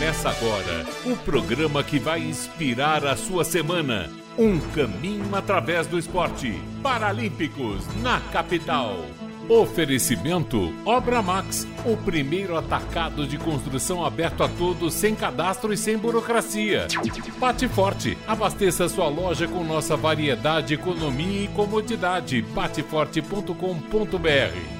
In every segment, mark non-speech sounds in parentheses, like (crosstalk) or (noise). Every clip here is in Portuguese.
Começa agora o programa que vai inspirar a sua semana. Um caminho através do esporte. Paralímpicos na capital. Oferecimento Obra Max, o primeiro atacado de construção aberto a todos, sem cadastro e sem burocracia. Bate Forte, abasteça sua loja com nossa variedade, economia e comodidade. Bateforte.com.br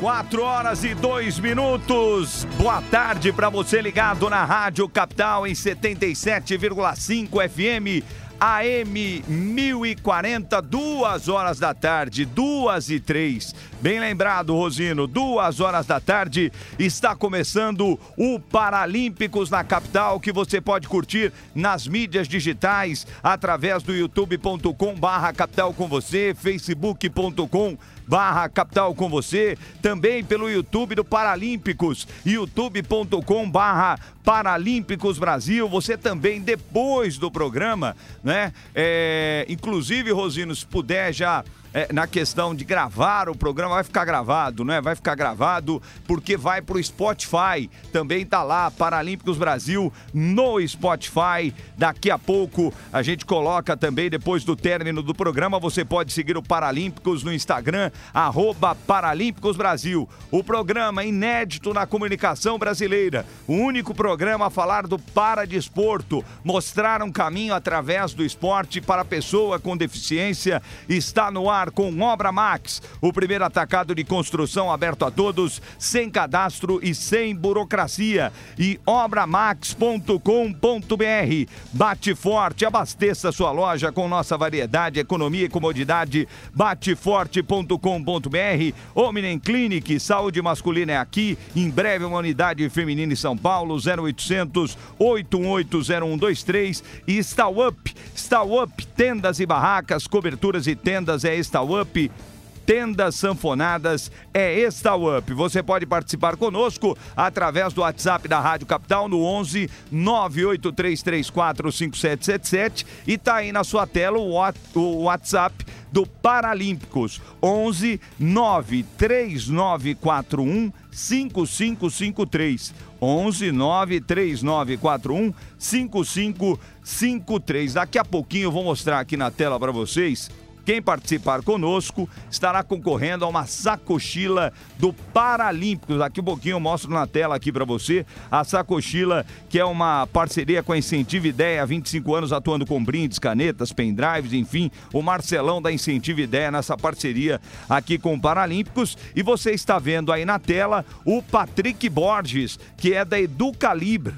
4 horas e 2 minutos. Boa tarde para você ligado na Rádio Capital em 77,5 FM. AM 1040, duas horas da tarde, duas e três. Bem lembrado, Rosino, duas horas da tarde está começando o Paralímpicos na capital, que você pode curtir nas mídias digitais através do youtube.com barra capital com você, facebook.com barra capital com você, também pelo YouTube do Paralímpicos, youtube.com barra Paralímpicos Brasil, você também depois do programa, né? É, inclusive, Rosino, se puder já é, na questão de gravar o programa, vai ficar gravado, né? Vai ficar gravado porque vai pro Spotify. Também tá lá, Paralímpicos Brasil no Spotify. Daqui a pouco a gente coloca também, depois do término do programa, você pode seguir o Paralímpicos no Instagram, arroba Paralímpicos Brasil. O programa inédito na comunicação brasileira. O único programa a falar do paradesporto, mostrar um caminho através do esporte para a pessoa com deficiência. Está no ar com Obra Max, o primeiro atacado de construção aberto a todos, sem cadastro e sem burocracia. E obramax.com.br. Bate forte, abasteça sua loja com nossa variedade, economia e comodidade. Bateforte.com.br. Omnem Clinic, saúde masculina é aqui. Em breve, uma unidade feminina em São Paulo, 0800 8180123. E Stall Up, tendas e barracas, coberturas e tendas é Stall Up. Tendas Sanfonadas é Estal Up. Você pode participar conosco através do WhatsApp da Rádio Capital no 11 983345777 e tá aí na sua tela o WhatsApp do Paralímpicos 11 93941 5553 11 93941 5553. Daqui a pouquinho eu vou mostrar aqui na tela para vocês quem participar conosco estará concorrendo a uma sacochila do Paralímpicos. Daqui um pouquinho eu mostro na tela aqui para você a sacochila, que é uma parceria com a Incentivo Ideia, há 25 anos atuando com brindes, canetas, pendrives, enfim, o Marcelão da Incentivo Ideia nessa parceria aqui com o Paralímpicos. E você está vendo aí na tela o Patrick Borges, que é da Educalibra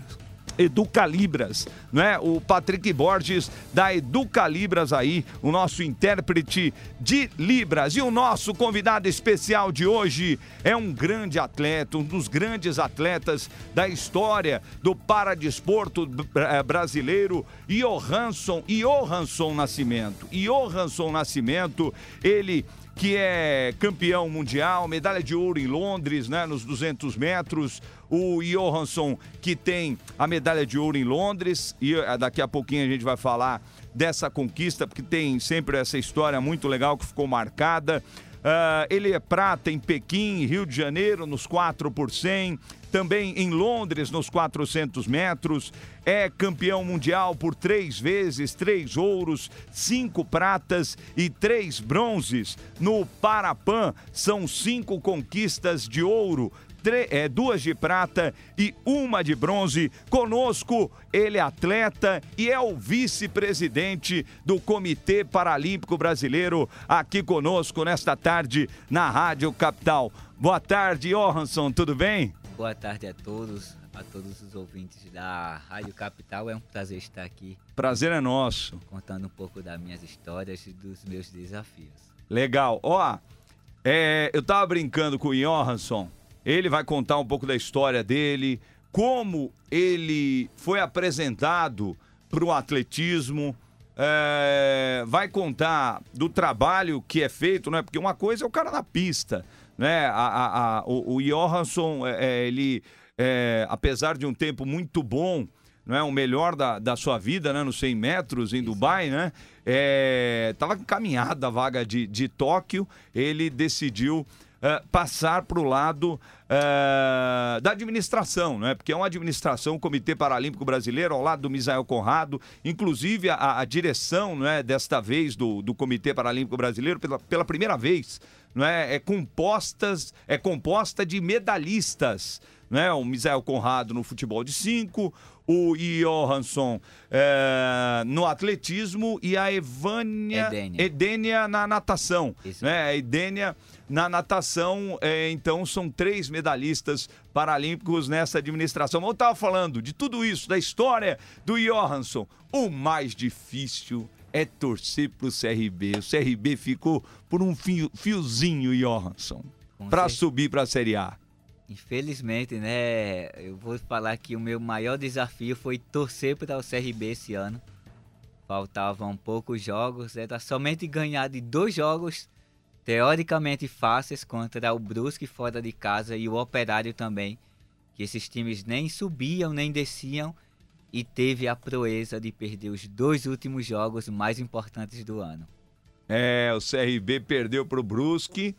Educalibras, né? O Patrick Borges da Educalibras aí, o nosso intérprete de Libras. E o nosso convidado especial de hoje é um grande atleta, um dos grandes atletas da história do paradesporto eh, brasileiro, Johansson, Johansson Nascimento. Johansson Nascimento, ele que é campeão mundial, medalha de ouro em Londres, né, nos 200 metros. O Johansson, que tem a medalha de ouro em Londres, e eh, daqui a pouquinho a gente vai falar dessa conquista, porque tem sempre essa história muito legal que ficou marcada. Uh, ele é prata em Pequim, Rio de Janeiro, nos 4 por 100 também em Londres, nos 400 metros. É campeão mundial por três vezes, três ouros, cinco pratas e três bronzes. No Parapan, são cinco conquistas de ouro, é, duas de prata e uma de bronze. Conosco, ele é atleta e é o vice-presidente do Comitê Paralímpico Brasileiro, aqui conosco nesta tarde na Rádio Capital. Boa tarde, Johansson, tudo bem? Boa tarde a todos, a todos os ouvintes da Rádio Capital. É um prazer estar aqui. Prazer é nosso. Contando um pouco das minhas histórias e dos meus desafios. Legal. Ó, é, eu tava brincando com o Johansson. Ele vai contar um pouco da história dele, como ele foi apresentado para o atletismo. É, vai contar do trabalho que é feito, né? Porque uma coisa é o cara na pista, né? A, a, a o, o Johansson, é, é, ele, é, apesar de um tempo muito bom, não é o melhor da, da sua vida, né? Nos 100 metros em Dubai, né? É, tava encaminhada a vaga de, de Tóquio, ele decidiu uh, passar para o lado uh, da administração, né? porque é uma administração, o Comitê Paralímpico Brasileiro, ao lado do Misael Conrado, inclusive a, a direção né, desta vez do, do Comitê Paralímpico Brasileiro, pela, pela primeira vez, não é, é compostas, é composta de medalhistas né? O Misael Conrado no futebol de 5, o Johansson é, no atletismo e a Evânia Edênia, Edênia na natação. Isso. Né? A Edênia na natação, é, então são três medalhistas paralímpicos nessa administração. Eu estava falando de tudo isso, da história do Johansson. O mais difícil é torcer para o CRB. O CRB ficou por um fio, fiozinho, Johansson, para subir para a Série A. Infelizmente, né? Eu vou falar que o meu maior desafio foi torcer para o CRB esse ano. Faltavam poucos jogos, era somente ganhar de dois jogos teoricamente fáceis contra o Brusque fora de casa e o Operário também, que esses times nem subiam nem desciam e teve a proeza de perder os dois últimos jogos mais importantes do ano. É, o CRB perdeu para o Brusque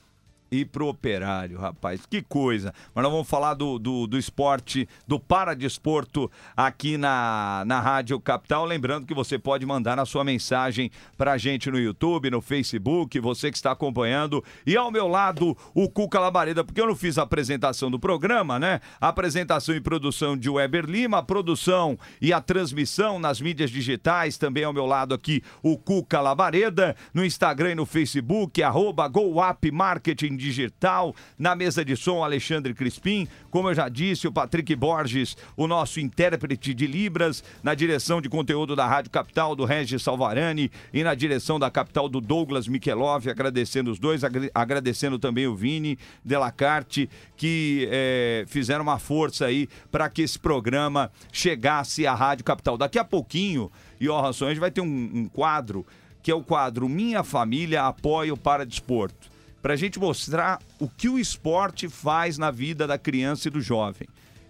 e pro operário, rapaz. Que coisa. Mas nós vamos falar do, do, do esporte, do paradesporto aqui na, na Rádio Capital. Lembrando que você pode mandar a sua mensagem pra gente no YouTube, no Facebook, você que está acompanhando. E ao meu lado, o Cuca Labareda, porque eu não fiz a apresentação do programa, né? A apresentação e produção de Weber Lima, a produção e a transmissão nas mídias digitais. Também ao meu lado aqui, o Cuca Labareda, no Instagram e no Facebook, arroba GoUp Marketing digital. Na mesa de som, Alexandre Crispim. Como eu já disse, o Patrick Borges, o nosso intérprete de Libras. Na direção de conteúdo da Rádio Capital, do Regis Salvarani. E na direção da capital, do Douglas Mikelov. Agradecendo os dois, agradecendo também o Vini Delacarte, que é, fizeram uma força aí para que esse programa chegasse à Rádio Capital. Daqui a pouquinho, e ó, gente vai ter um, um quadro que é o quadro Minha Família Apoia o Paradesporto para a gente mostrar o que o esporte faz na vida da criança e do jovem.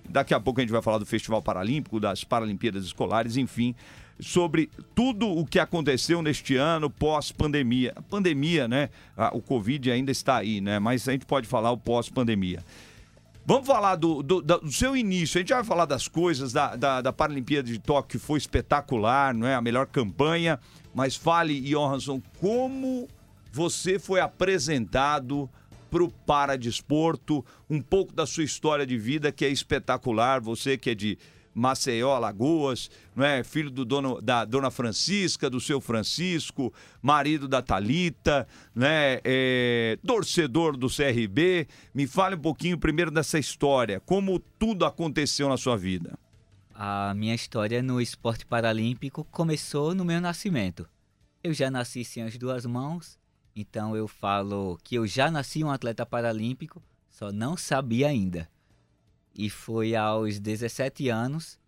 Daqui a pouco a gente vai falar do Festival Paralímpico, das Paralimpíadas Escolares, enfim, sobre tudo o que aconteceu neste ano pós-pandemia. Pandemia, né? O Covid ainda está aí, né? Mas a gente pode falar o pós-pandemia. Vamos falar do, do, do, seu início. A gente vai falar das coisas da, da, da Paralimpíada de Tóquio, que foi espetacular, não é? A melhor campanha. Mas fale, Johansson, como você foi apresentado para o Paradesporto, um pouco da sua história de vida que é espetacular, você que é de Maceió, Alagoas, não é? filho do dono, da dona Francisca, do seu Francisco, marido da Talita, né? É, torcedor do CRB. Me fale um pouquinho primeiro dessa história, como tudo aconteceu na sua vida. A minha história no esporte paralímpico começou no meu nascimento. Eu já nasci sem as duas mãos, então eu falo que eu já nasci um atleta paralímpico, só não sabia ainda. E foi aos 17 anos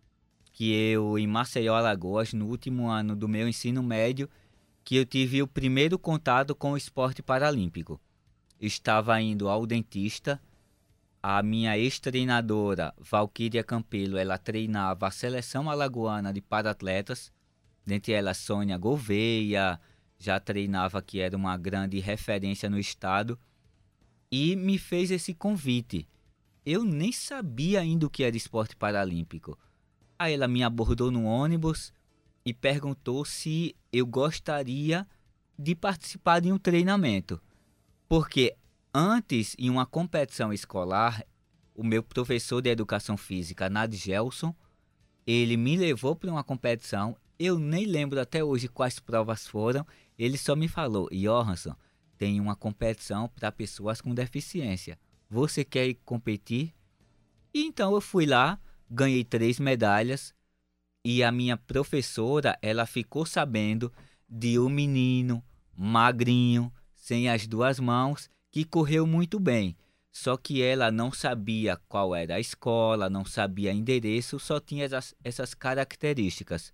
que eu, em Maceió, Alagoas, no último ano do meu ensino médio, que eu tive o primeiro contato com o esporte paralímpico. Estava indo ao dentista, a minha ex-treinadora, Valquíria Campelo, ela treinava a seleção alagoana de paratletas, dentre elas Sônia Gouveia, já treinava, que era uma grande referência no estado, e me fez esse convite. Eu nem sabia ainda o que era esporte paralímpico. Aí ela me abordou no ônibus e perguntou se eu gostaria de participar de um treinamento. Porque antes, em uma competição escolar, o meu professor de educação física, Nad Gelson, ele me levou para uma competição. Eu nem lembro até hoje quais provas foram. Ele só me falou, Johansson, tem uma competição para pessoas com deficiência. Você quer ir competir? E então eu fui lá, ganhei três medalhas e a minha professora, ela ficou sabendo de um menino magrinho, sem as duas mãos, que correu muito bem. Só que ela não sabia qual era a escola, não sabia endereço, só tinha essas, essas características.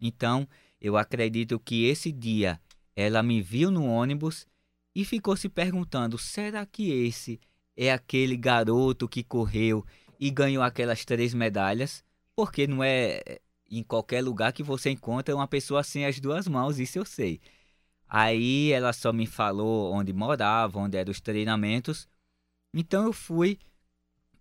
Então, eu acredito que esse dia ela me viu no ônibus e ficou se perguntando: será que esse é aquele garoto que correu e ganhou aquelas três medalhas? Porque não é em qualquer lugar que você encontra uma pessoa sem as duas mãos, isso eu sei. Aí ela só me falou onde morava, onde eram os treinamentos. Então eu fui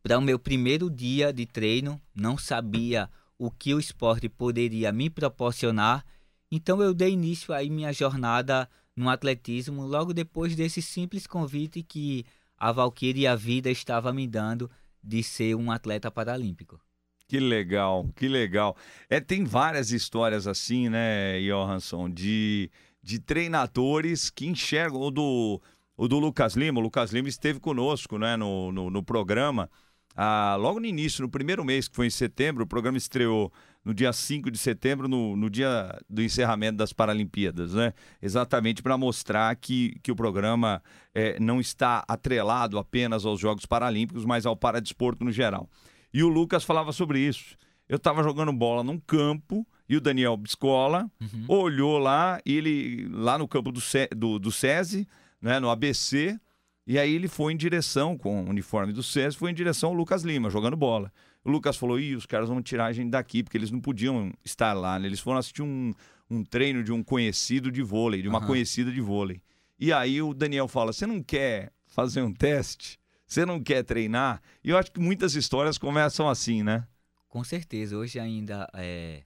para o meu primeiro dia de treino, não sabia o que o esporte poderia me proporcionar, então eu dei início aí minha jornada no atletismo logo depois desse simples convite que a Valkyrie e a vida estava me dando de ser um atleta paralímpico. Que legal, que legal. É, tem várias histórias assim, né, Johansson, de, de treinadores que enxergam o do, o do Lucas Lima. O Lucas Lima esteve conosco né, no, no, no programa. Ah, logo no início, no primeiro mês, que foi em setembro, o programa estreou no dia 5 de setembro, no, no dia do encerramento das Paralimpíadas, né? Exatamente para mostrar que, que o programa é, não está atrelado apenas aos Jogos Paralímpicos, mas ao paradesporto no geral. E o Lucas falava sobre isso. Eu estava jogando bola num campo e o Daniel Biscola uhum. olhou lá, ele lá no campo do, do, do SESI, né, no ABC, e aí ele foi em direção, com o uniforme do SESI, foi em direção ao Lucas Lima, jogando bola. O Lucas falou: Ih, os caras vão tirar a gente daqui, porque eles não podiam estar lá, né? Eles foram assistir um, um treino de um conhecido de vôlei, de uma uhum. conhecida de vôlei. E aí o Daniel fala: Você não quer fazer um teste? Você não quer treinar? E eu acho que muitas histórias começam assim, né? Com certeza. Hoje ainda é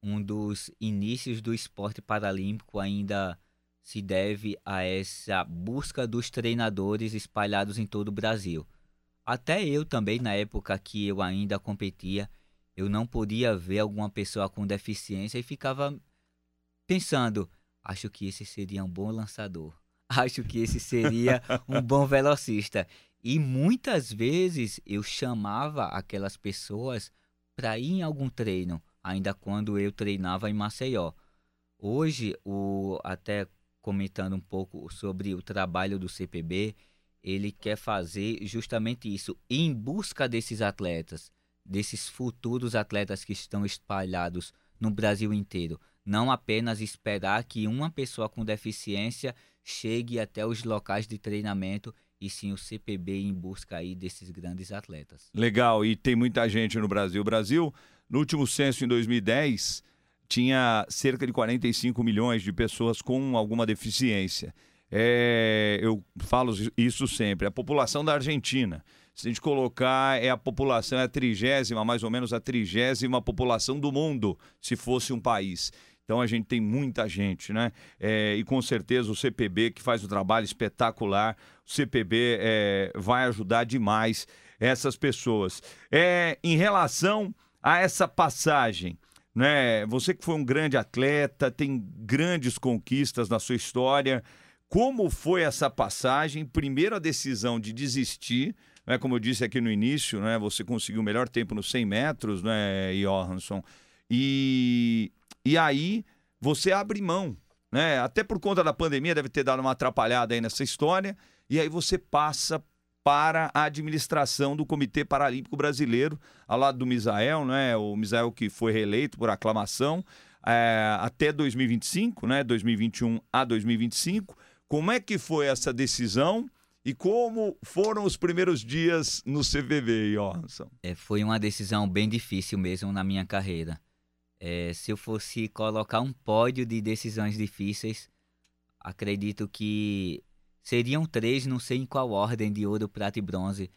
um dos inícios do esporte paralímpico ainda se deve a essa busca dos treinadores espalhados em todo o Brasil. Até eu também, na época que eu ainda competia, eu não podia ver alguma pessoa com deficiência e ficava pensando: acho que esse seria um bom lançador, (laughs) acho que esse seria um bom velocista. E muitas vezes eu chamava aquelas pessoas para ir em algum treino, ainda quando eu treinava em Maceió. Hoje, o, até comentando um pouco sobre o trabalho do CPB, ele quer fazer justamente isso, em busca desses atletas, desses futuros atletas que estão espalhados no Brasil inteiro. Não apenas esperar que uma pessoa com deficiência chegue até os locais de treinamento e sim o CPB em busca aí desses grandes atletas. Legal, e tem muita gente no Brasil. O Brasil, no último censo em 2010, tinha cerca de 45 milhões de pessoas com alguma deficiência é, eu falo isso sempre, a população da Argentina. Se a gente colocar, é a população, é a trigésima, mais ou menos a trigésima população do mundo, se fosse um país. Então a gente tem muita gente, né? É, e com certeza o CPB, que faz um trabalho espetacular, o CPB é, vai ajudar demais essas pessoas. É, em relação a essa passagem, né? Você que foi um grande atleta, tem grandes conquistas na sua história. Como foi essa passagem? Primeiro, a decisão de desistir, né? como eu disse aqui no início, né? você conseguiu o melhor tempo nos 100 metros, né, Johansson? E, e aí você abre mão, né? até por conta da pandemia, deve ter dado uma atrapalhada aí nessa história, e aí você passa para a administração do Comitê Paralímpico Brasileiro, ao lado do Misael, né? o Misael que foi reeleito por aclamação, é, até 2025, né? 2021 a 2025. Como é que foi essa decisão e como foram os primeiros dias no CVV, Johansson? É, foi uma decisão bem difícil mesmo na minha carreira. É, se eu fosse colocar um pódio de decisões difíceis, acredito que seriam três, não sei em qual ordem, de ouro, prata e bronze.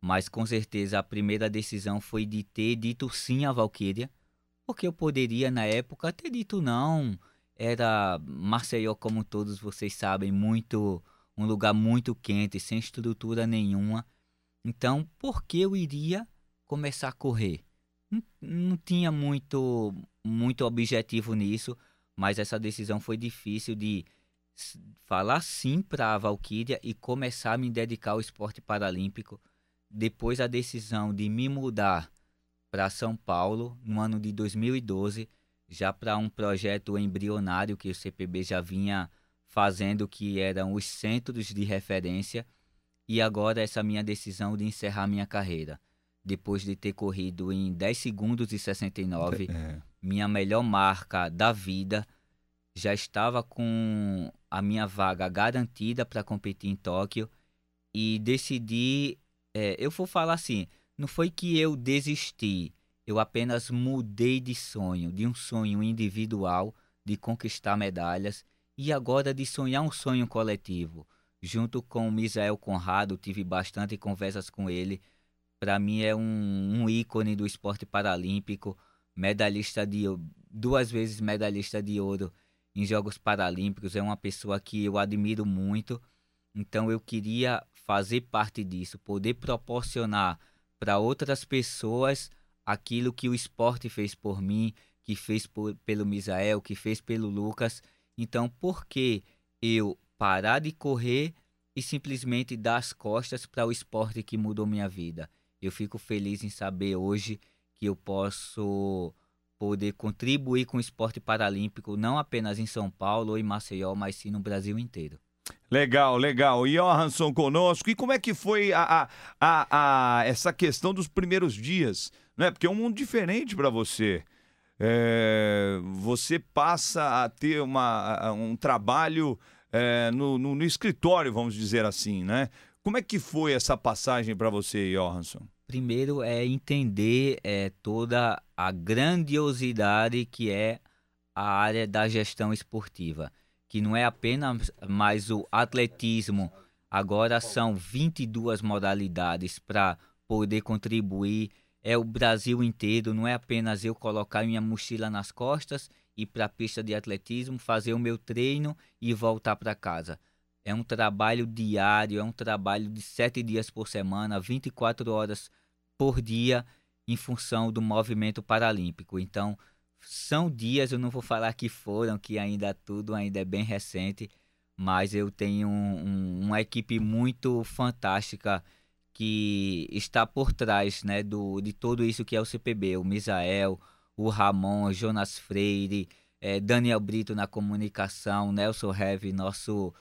Mas com certeza a primeira decisão foi de ter dito sim à Valkyria, porque eu poderia na época ter dito não era Maceió, como todos vocês sabem, muito um lugar muito quente, sem estrutura nenhuma. Então, por que eu iria começar a correr? Não, não tinha muito muito objetivo nisso, mas essa decisão foi difícil de falar sim para a Valkyria e começar a me dedicar ao esporte paralímpico. Depois a decisão de me mudar para São Paulo no ano de 2012 já para um projeto embrionário que o CPB já vinha fazendo, que eram os centros de referência, e agora essa minha decisão de encerrar minha carreira. Depois de ter corrido em 10 segundos e 69, é. minha melhor marca da vida, já estava com a minha vaga garantida para competir em Tóquio e decidi. É, eu vou falar assim: não foi que eu desisti, eu apenas mudei de sonho, de um sonho individual de conquistar medalhas e agora de sonhar um sonho coletivo, junto com o Misael Conrado, tive bastante conversas com ele. Para mim é um, um, ícone do esporte paralímpico, medalhista de duas vezes medalhista de ouro em Jogos Paralímpicos, é uma pessoa que eu admiro muito. Então eu queria fazer parte disso, poder proporcionar para outras pessoas aquilo que o esporte fez por mim, que fez por, pelo Misael, que fez pelo Lucas. Então, por que eu parar de correr e simplesmente dar as costas para o esporte que mudou minha vida? Eu fico feliz em saber hoje que eu posso poder contribuir com o esporte paralímpico, não apenas em São Paulo ou em Maceió, mas sim no Brasil inteiro. Legal, legal. Johansson conosco. E como é que foi a, a, a, essa questão dos primeiros dias? Né? Porque é um mundo diferente para você. É, você passa a ter uma, um trabalho é, no, no, no, escritório, vamos dizer assim, né? Como é que foi essa passagem para você, Johansson? Primeiro é entender é, toda a grandiosidade que é a área da gestão esportiva que não é apenas mais o atletismo, agora são 22 modalidades para poder contribuir. É o Brasil inteiro, não é apenas eu colocar minha mochila nas costas ir para a pista de atletismo, fazer o meu treino e voltar para casa. É um trabalho diário, é um trabalho de sete dias por semana, 24 horas por dia, em função do movimento paralímpico. Então, são dias, eu não vou falar que foram, que ainda tudo ainda é bem recente, mas eu tenho um, um, uma equipe muito fantástica que está por trás né, do, de tudo isso que é o CPB. O Misael, o Ramon, Jonas Freire, é, Daniel Brito na comunicação, Nelson Heve, nosso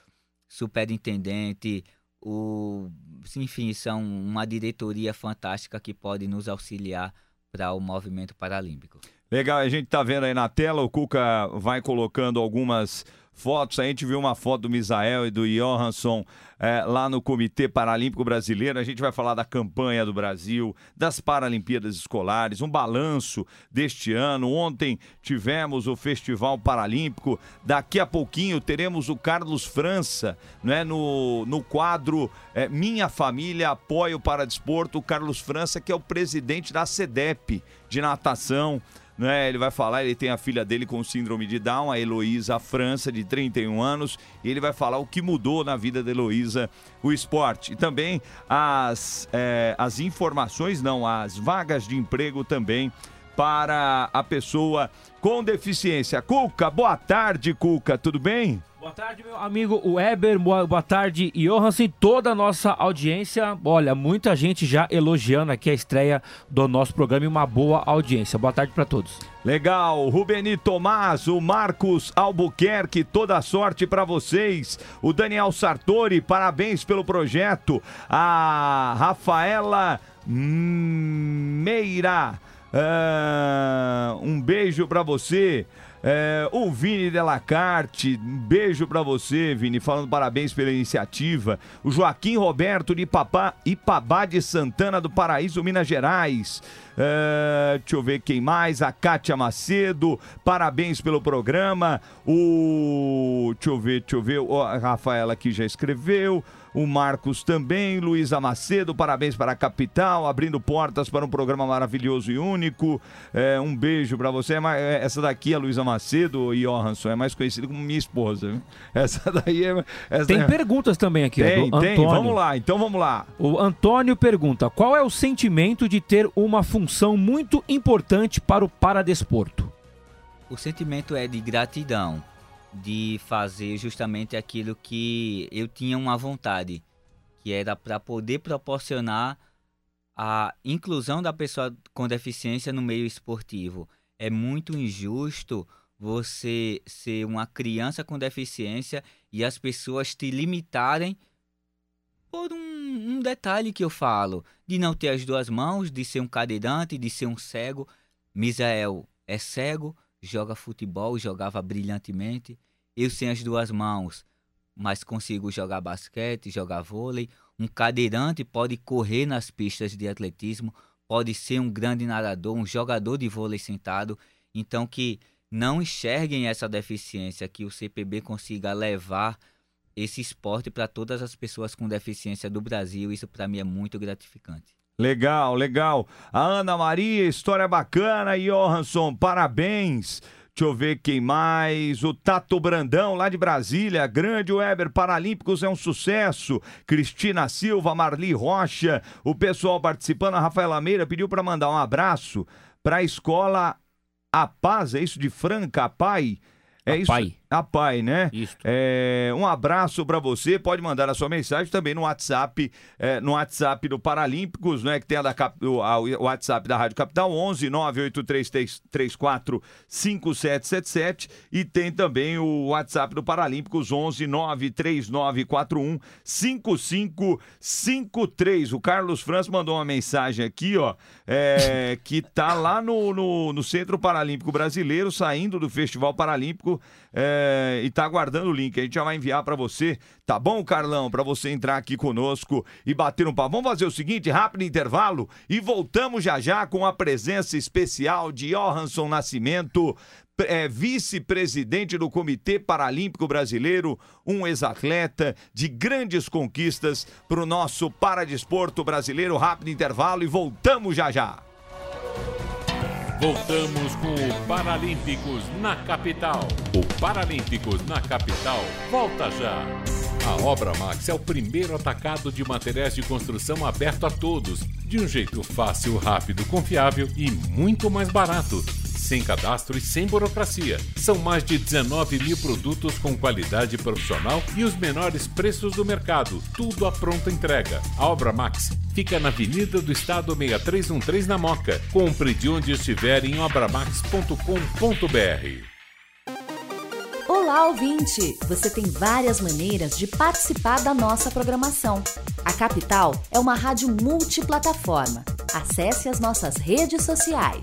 superintendente, o, enfim, são uma diretoria fantástica que pode nos auxiliar para o movimento paralímpico. Legal, a gente tá vendo aí na tela, o Cuca vai colocando algumas fotos. A gente viu uma foto do Misael e do Johansson é, lá no Comitê Paralímpico Brasileiro. A gente vai falar da campanha do Brasil, das Paralimpíadas Escolares, um balanço deste ano. Ontem tivemos o Festival Paralímpico. Daqui a pouquinho teremos o Carlos França né, no, no quadro é, Minha Família Apoio para Desporto. O Carlos França, que é o presidente da SEDEP de natação né? Ele vai falar, ele tem a filha dele com síndrome de Down, a Heloísa França, de 31 anos, e ele vai falar o que mudou na vida da Heloísa o esporte. E também as, é, as informações, não, as vagas de emprego também para a pessoa com deficiência. Cuca, boa tarde, Cuca, tudo bem? Boa tarde, meu amigo Weber. Boa, boa tarde, Johansen. Toda a nossa audiência. Olha, muita gente já elogiando aqui a estreia do nosso programa e uma boa audiência. Boa tarde para todos. Legal, Rubeni Tomás, o Marcos Albuquerque, toda sorte para vocês. O Daniel Sartori, parabéns pelo projeto. A Rafaela Meira, uh, um beijo para você. É, o Vini Delacarte, um beijo para você, Vini, falando parabéns pela iniciativa. O Joaquim Roberto de Papá, Ipabá de Santana do Paraíso, Minas Gerais. É, deixa eu ver quem mais. A Kátia Macedo, parabéns pelo programa. O. Deixa eu ver, deixa eu ver. a Rafaela aqui já escreveu o Marcos também, Luísa Macedo, parabéns para a capital, abrindo portas para um programa maravilhoso e único. É, um beijo para você. É, essa daqui, a Luísa Macedo e Johansson, é mais conhecida como minha esposa. (laughs) Essa daí é. Essa tem é... perguntas também aqui, tem, ó, tem. Vamos lá, então vamos lá. O Antônio pergunta: qual é o sentimento de ter uma função muito importante para o paradesporto? O sentimento é de gratidão de fazer justamente aquilo que eu tinha uma vontade, que era para poder proporcionar a inclusão da pessoa com deficiência no meio esportivo. É muito injusto você ser uma criança com deficiência e as pessoas te limitarem por um, um, detalhe que eu falo, de não ter as duas mãos, de ser um cadeirante, de ser um cego. Misael é cego, joga futebol, jogava brilhantemente. Eu sem as duas mãos, mas consigo jogar basquete, jogar vôlei. Um cadeirante pode correr nas pistas de atletismo, pode ser um grande nadador, um jogador de vôlei sentado. Então que não enxerguem essa deficiência, que o CPB consiga levar esse esporte para todas as pessoas com deficiência do Brasil. Isso para mim é muito gratificante. Legal, legal. A Ana Maria, história bacana. Johansson, parabéns. Deixa eu ver quem mais. O Tato Brandão, lá de Brasília. Grande Weber Paralímpicos é um sucesso. Cristina Silva, Marli Rocha. O pessoal participando. A Rafaela Meira pediu para mandar um abraço para a escola A Paz, é isso de Franca, Pai? É isso. Pai. A Pai, né? Isso. É, um abraço para você. Pode mandar a sua mensagem também no WhatsApp, é, no WhatsApp do Paralímpicos, né? Que tem a da Cap- o, a- o WhatsApp da Rádio Capital 11 98334 5777 e tem também o WhatsApp do Paralímpicos 11 93941 5553. O Carlos França mandou uma mensagem aqui, ó, é, que tá lá no, no, no Centro Paralímpico Brasileiro, saindo do Festival Paralímpico é, e tá aguardando o link. A gente já vai enviar para você, tá bom, Carlão? Para você entrar aqui conosco e bater um papo. Vamos fazer o seguinte, rápido intervalo e voltamos já já com a presença especial de Johansson Nascimento, é, vice-presidente do Comitê Paralímpico Brasileiro, um ex-atleta de grandes conquistas para o nosso paradesporto brasileiro. Rápido intervalo e voltamos já já. Voltamos com o Paralímpicos na capital. O Paralímpicos na capital volta já. A Obra Max é o primeiro atacado de materiais de construção aberto a todos, de um jeito fácil, rápido, confiável e muito mais barato. Sem cadastro e sem burocracia. São mais de 19 mil produtos com qualidade profissional e os menores preços do mercado. Tudo à pronta entrega. A Obra Max fica na Avenida do Estado 6313 na Moca. Compre de onde estiver em obramax.com.br. Olá, ouvinte! Você tem várias maneiras de participar da nossa programação. A Capital é uma rádio multiplataforma. Acesse as nossas redes sociais.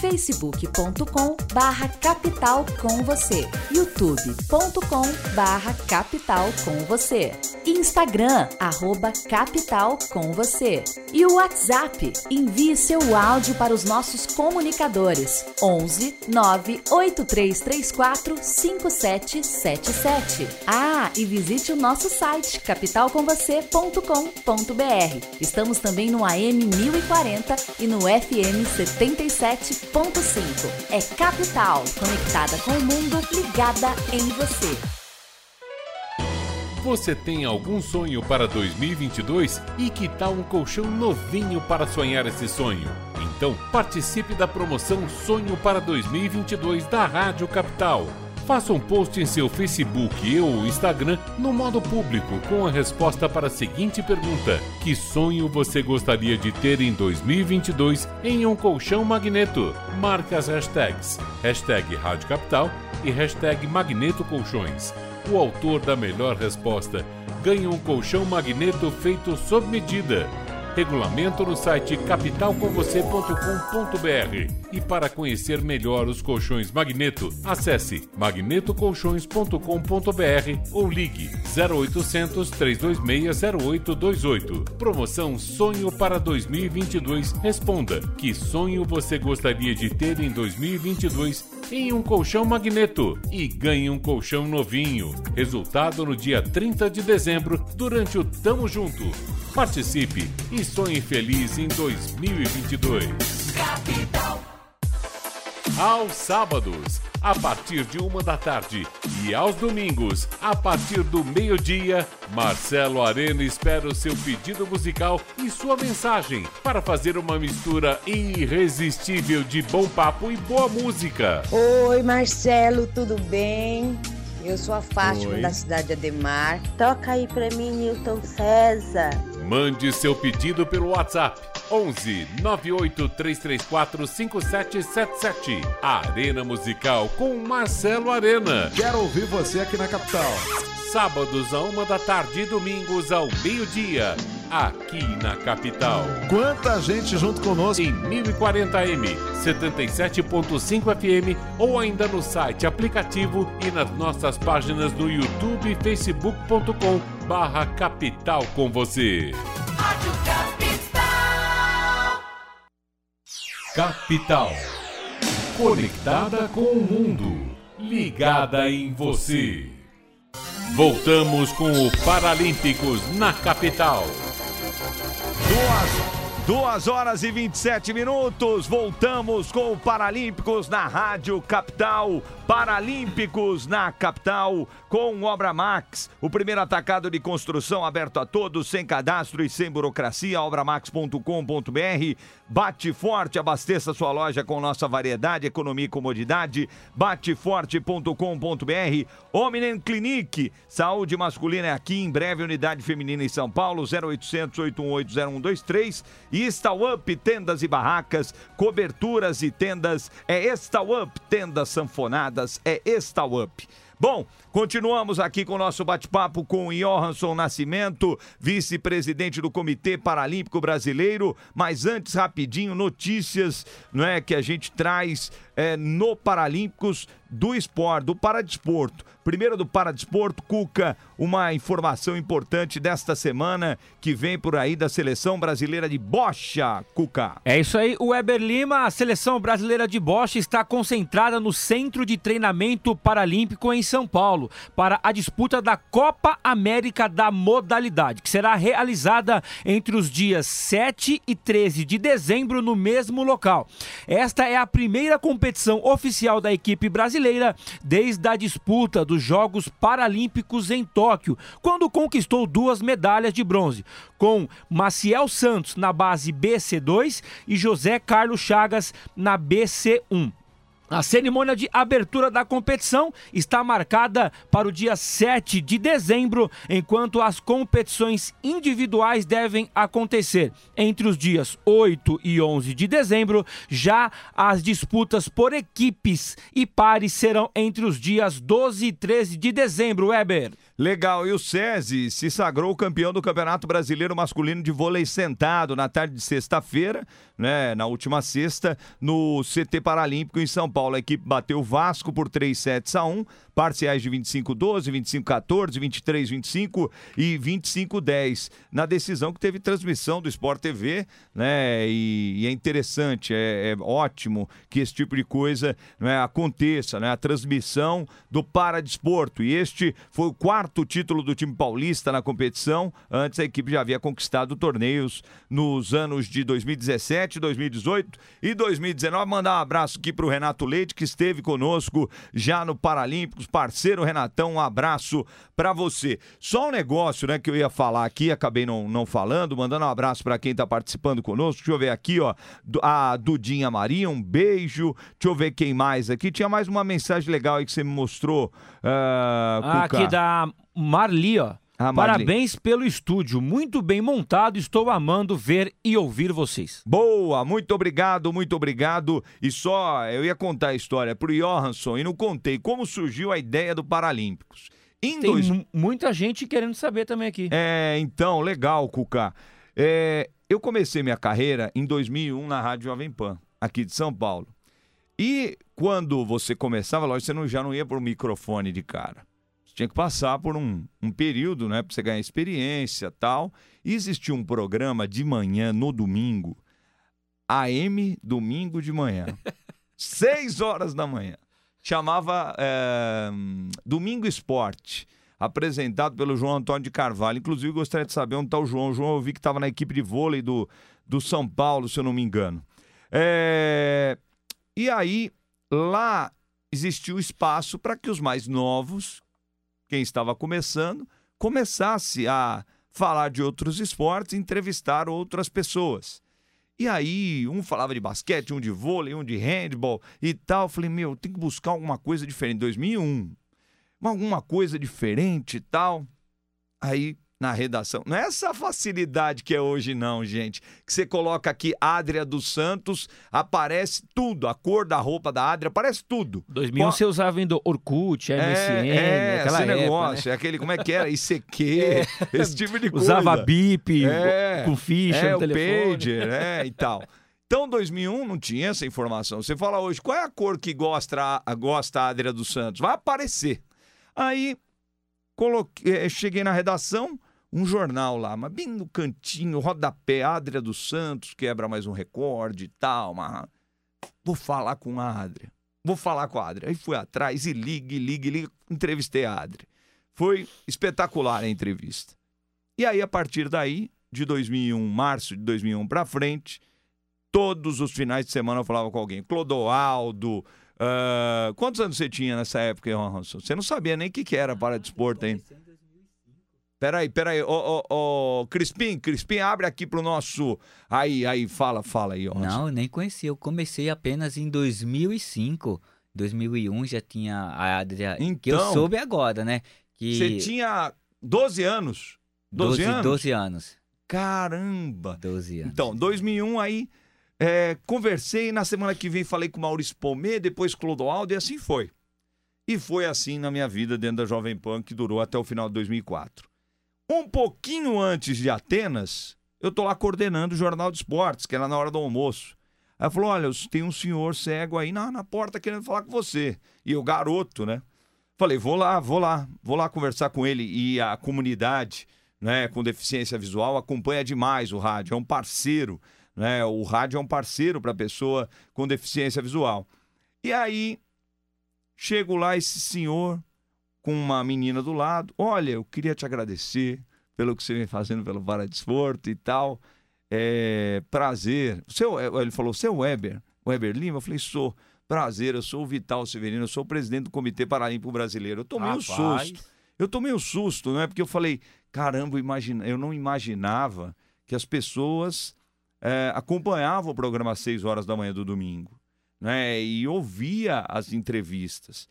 facebook.com barra capital com você youtube.com barra capital com você Instagram, arroba capital com você e o WhatsApp. Envie seu áudio para os nossos comunicadores 11 98334 5777. Ah, e visite o nosso site capitalcomvocê.com.br. Estamos também no AM 1040 e no FM 77.5. É Capital, conectada com o mundo, ligada em você. Você tem algum sonho para 2022? E que tal um colchão novinho para sonhar esse sonho? Então participe da promoção Sonho para 2022 da Rádio Capital. Faça um post em seu Facebook ou Instagram no modo público com a resposta para a seguinte pergunta: Que sonho você gostaria de ter em 2022 em um colchão magneto? Marque as hashtags hashtag Rádio Capital e hashtag Magneto Colchões. O autor da melhor resposta ganha um colchão magneto feito sob medida. Regulamento no site capitalcomvocê.com.br. E para conhecer melhor os colchões Magneto, acesse magnetocolchões.com.br ou ligue 0800 326 0828. Promoção Sonho para 2022. Responda: Que sonho você gostaria de ter em 2022 em um colchão Magneto e ganhe um colchão novinho. Resultado no dia 30 de dezembro durante o Tamo Junto. Participe e sonhe feliz em 2022. Aos sábados, a partir de uma da tarde e aos domingos, a partir do meio-dia, Marcelo Arena espera o seu pedido musical e sua mensagem para fazer uma mistura irresistível de bom papo e boa música. Oi, Marcelo, tudo bem? Eu sou a Fátima Oi. da cidade de Ademar. Toca aí pra mim, Newton César. Mande seu pedido pelo WhatsApp 11 98 334 5777. Arena Musical com Marcelo Arena. Quero ouvir você aqui na capital. Sábados a uma da tarde e domingos ao meio-dia. Aqui na capital. Quanta gente junto conosco. Em 1040m, 77.5 FM ou ainda no site, aplicativo e nas nossas páginas no YouTube e facebook.com barra capital com você. Capital. Conectada com o mundo. Ligada em você. Voltamos com o Paralímpicos na capital. Duas, duas horas e 27 minutos. Voltamos com o Paralímpicos na Rádio Capital. Paralímpicos na capital com Obra Max, o primeiro atacado de construção aberto a todos, sem cadastro e sem burocracia. Obramax.com.br. Bate forte, abasteça sua loja com nossa variedade, economia e comodidade. Bateforte.com.br. Omnen Clinique, saúde masculina é aqui, em breve unidade feminina em São Paulo, 0800 818 0123. E Up, tendas e barracas, coberturas e tendas, é Up, tendas sanfonadas, é Up. Bom, continuamos aqui com o nosso bate-papo com Johansson Nascimento, vice-presidente do Comitê Paralímpico Brasileiro. Mas antes, rapidinho, notícias não é, que a gente traz é, no Paralímpicos do esporte, do paradesporto. Primeiro do paradesporto, Cuca, uma informação importante desta semana que vem por aí da seleção brasileira de bocha, Cuca. É isso aí, o Weber Lima, a seleção brasileira de bocha está concentrada no Centro de Treinamento Paralímpico em São Paulo para a disputa da Copa América da modalidade, que será realizada entre os dias 7 e 13 de dezembro no mesmo local. Esta é a primeira competição oficial da equipe brasileira desde a disputa do dos Jogos Paralímpicos em Tóquio, quando conquistou duas medalhas de bronze, com Maciel Santos na base BC2 e José Carlos Chagas na BC1. A cerimônia de abertura da competição está marcada para o dia 7 de dezembro, enquanto as competições individuais devem acontecer entre os dias 8 e 11 de dezembro. Já as disputas por equipes e pares serão entre os dias 12 e 13 de dezembro, Weber. Legal, e o SESI se sagrou campeão do Campeonato Brasileiro Masculino de Vôlei Sentado na tarde de sexta-feira, né, na última sexta, no CT Paralímpico em São Paulo. A equipe bateu o Vasco por 3 sets a 1, parciais de 25-12, 25-14, 23-25 e 25-10. Na decisão que teve transmissão do Sport TV, né? E, e é interessante, é, é, ótimo que esse tipo de coisa né, aconteça, né? A transmissão do Paradesporto. E este foi o quarto título do time paulista na competição. Antes a equipe já havia conquistado torneios nos anos de 2017, 2018 e 2019. Mandar um abraço aqui para o Renato Leite, que esteve conosco já no Paralímpicos parceiro Renatão, um abraço para você. Só um negócio, né, que eu ia falar aqui, acabei não, não falando, mandando um abraço para quem tá participando conosco. Deixa eu ver aqui, ó, a Dudinha Maria, um beijo. Deixa eu ver quem mais aqui. Tinha mais uma mensagem legal aí que você me mostrou. Uh, ah, aqui da Marli, ó. Ah, Parabéns pelo estúdio, muito bem montado. Estou amando ver e ouvir vocês. Boa, muito obrigado, muito obrigado. E só eu ia contar a história pro Johansson e não contei como surgiu a ideia do Paralímpicos. Em Tem dois... muita gente querendo saber também aqui. É, então, legal, Cuca. É, eu comecei minha carreira em 2001 na Rádio Jovem Pan, aqui de São Paulo. E quando você começava, lógico, você não, já não ia pro microfone de cara tinha que passar por um, um período, né, para você ganhar experiência tal. E existia um programa de manhã no domingo, AM domingo de manhã, (laughs) seis horas da manhã. Chamava é, Domingo Esporte, apresentado pelo João Antônio de Carvalho. Inclusive, gostaria de saber onde está o João. O João eu vi que estava na equipe de vôlei do, do São Paulo, se eu não me engano. É, e aí, lá existiu espaço para que os mais novos, quem estava começando, começasse a falar de outros esportes, entrevistar outras pessoas. E aí, um falava de basquete, um de vôlei, um de handball e tal. Eu falei, meu, tem que buscar alguma coisa diferente. 2001, alguma coisa diferente e tal. Aí na redação. Não é essa facilidade que é hoje, não, gente. Que você coloca aqui Adria dos Santos, aparece tudo. A cor da roupa da Adria, aparece tudo. 2001 Qual... você usava ainda Orkut, MSN, é, é, aquela esse época, negócio, né? aquele, como é que era? ICQ, (laughs) é. esse tipo de coisa. Usava bip, é, com ficha é, no o telefone. pager, (laughs) é, e tal. Então, 2001 não tinha essa informação. Você fala hoje, qual é a cor que gosta, gosta a Adria dos Santos? Vai aparecer. Aí, coloquei, eh, cheguei na redação, um jornal lá, mas bem no cantinho, rodapé, Adria dos Santos, quebra mais um recorde e tal. Mas... Vou falar com a Adria. Vou falar com a Adria. Aí fui atrás e ligue, ligue, ligue. Entrevistei a Adria. Foi espetacular a entrevista. E aí, a partir daí, de 2001, março de 2001 para frente, todos os finais de semana eu falava com alguém. Clodoaldo. Uh, quantos anos você tinha nessa época, Johansson? Você não sabia nem o que, que era para desporto ainda. Peraí, peraí. Ô, ô, ô, Crispim, Crispim, abre aqui pro nosso. Aí, aí, fala, fala aí, Johansson. Não, eu nem conhecia. Eu comecei apenas em 2005. 2001 já tinha a Adria. Então, que eu soube agora, né? Que Você tinha 12 anos. 12, 12 anos? 12 anos. Caramba! 12 anos. Então, 2001 aí, é, conversei, na semana que vem falei com o Maurício Palmê, depois Clodoaldo e assim foi. E foi assim na minha vida dentro da Jovem Pan, que durou até o final de 2004. Um pouquinho antes de Atenas, eu tô lá coordenando o Jornal de Esportes, que era na hora do almoço. Aí falou: olha, tem um senhor cego aí na, na porta querendo falar com você. E eu, garoto, né? Falei, vou lá, vou lá, vou lá conversar com ele. E a comunidade né, com deficiência visual acompanha demais o rádio, é um parceiro. Né? O rádio é um parceiro para a pessoa com deficiência visual. E aí, chego lá, esse senhor com uma menina do lado. Olha, eu queria te agradecer pelo que você vem fazendo pelo Vara Desporto e tal. É, prazer. Seu, ele falou, você é Weber? Weber Lima? Eu falei, sou. Prazer, eu sou o Vital Severino, eu sou o presidente do Comitê Paralímpico Brasileiro. Eu tomei um Rapaz. susto. Eu tomei um susto, não é? Porque eu falei, caramba, eu imagina- eu não imaginava que as pessoas é, acompanhavam o programa às 6 horas da manhã do domingo, né? E ouvia as entrevistas.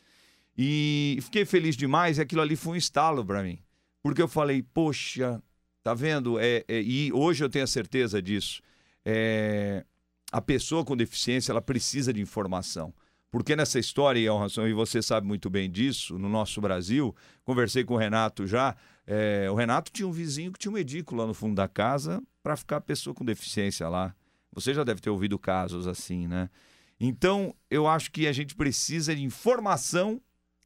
E fiquei feliz demais, e aquilo ali foi um estalo para mim. Porque eu falei, poxa, tá vendo? É, é, e hoje eu tenho a certeza disso. É, a pessoa com deficiência, ela precisa de informação. Porque nessa história, Elson, e você sabe muito bem disso, no nosso Brasil, conversei com o Renato já, é, o Renato tinha um vizinho que tinha uma edícula no fundo da casa para ficar a pessoa com deficiência lá. Você já deve ter ouvido casos assim, né? Então, eu acho que a gente precisa de informação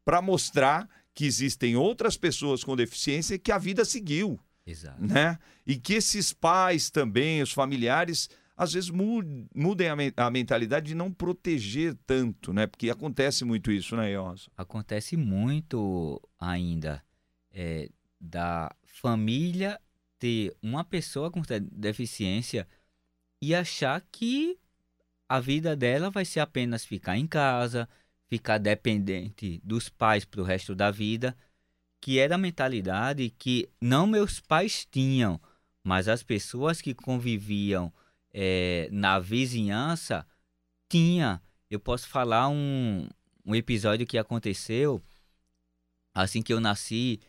para mostrar que existem outras pessoas com deficiência e que a vida seguiu, Exato. né? E que esses pais também, os familiares, às vezes mu- mudem a, men- a mentalidade de não proteger tanto, né? Porque acontece muito isso, né, Elson? Acontece muito ainda é, da família ter uma pessoa com de- deficiência e achar que a vida dela vai ser apenas ficar em casa, ficar dependente dos pais para o resto da vida, que era a mentalidade que não meus pais tinham, mas as pessoas que conviviam eh, na vizinhança tinha. Eu posso falar um, um episódio que aconteceu assim que eu nasci.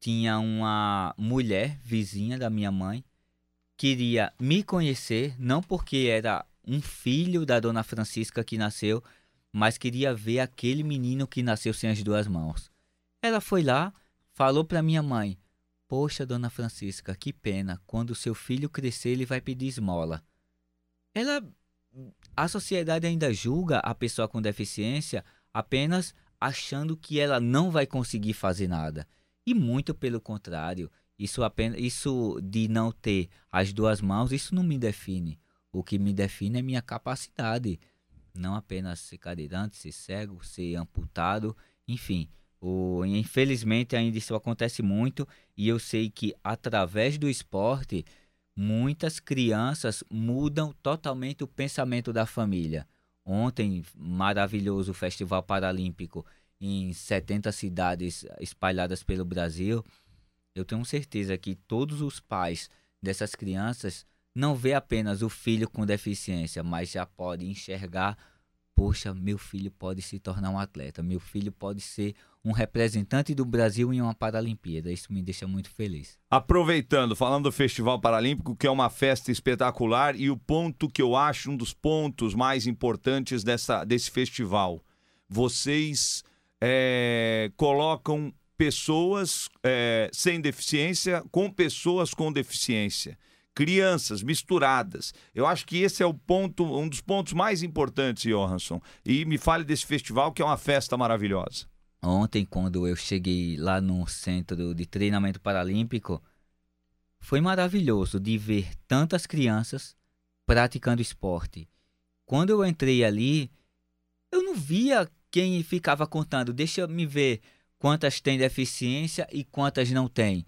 Tinha uma mulher vizinha da minha mãe queria me conhecer, não porque era um filho da dona Francisca que nasceu, mas queria ver aquele menino que nasceu sem as duas mãos. Ela foi lá, falou para minha mãe: Poxa, dona Francisca, que pena, quando seu filho crescer ele vai pedir esmola. Ela. A sociedade ainda julga a pessoa com deficiência apenas achando que ela não vai conseguir fazer nada. E muito pelo contrário, isso apenas isso de não ter as duas mãos, isso não me define. O que me define é minha capacidade, não apenas ser cadeirante, ser cego, ser amputado, enfim. O, infelizmente ainda isso acontece muito e eu sei que através do esporte muitas crianças mudam totalmente o pensamento da família. Ontem, maravilhoso Festival Paralímpico em 70 cidades espalhadas pelo Brasil. Eu tenho certeza que todos os pais dessas crianças não vê apenas o filho com deficiência, mas já pode enxergar, poxa, meu filho pode se tornar um atleta, meu filho pode ser um representante do Brasil em uma Paralimpíada. Isso me deixa muito feliz. Aproveitando, falando do Festival Paralímpico, que é uma festa espetacular, e o ponto que eu acho um dos pontos mais importantes dessa, desse festival. Vocês é, colocam pessoas é, sem deficiência com pessoas com deficiência. Crianças misturadas. Eu acho que esse é o ponto, um dos pontos mais importantes, Johansson. E me fale desse festival, que é uma festa maravilhosa. Ontem, quando eu cheguei lá no centro de treinamento paralímpico, foi maravilhoso de ver tantas crianças praticando esporte. Quando eu entrei ali, eu não via quem ficava contando, deixa me ver quantas têm deficiência e quantas não têm.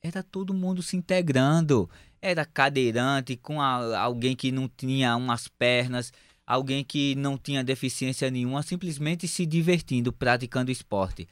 Era todo mundo se integrando. Era cadeirante com a, alguém que não tinha umas pernas, alguém que não tinha deficiência nenhuma, simplesmente se divertindo, praticando esporte.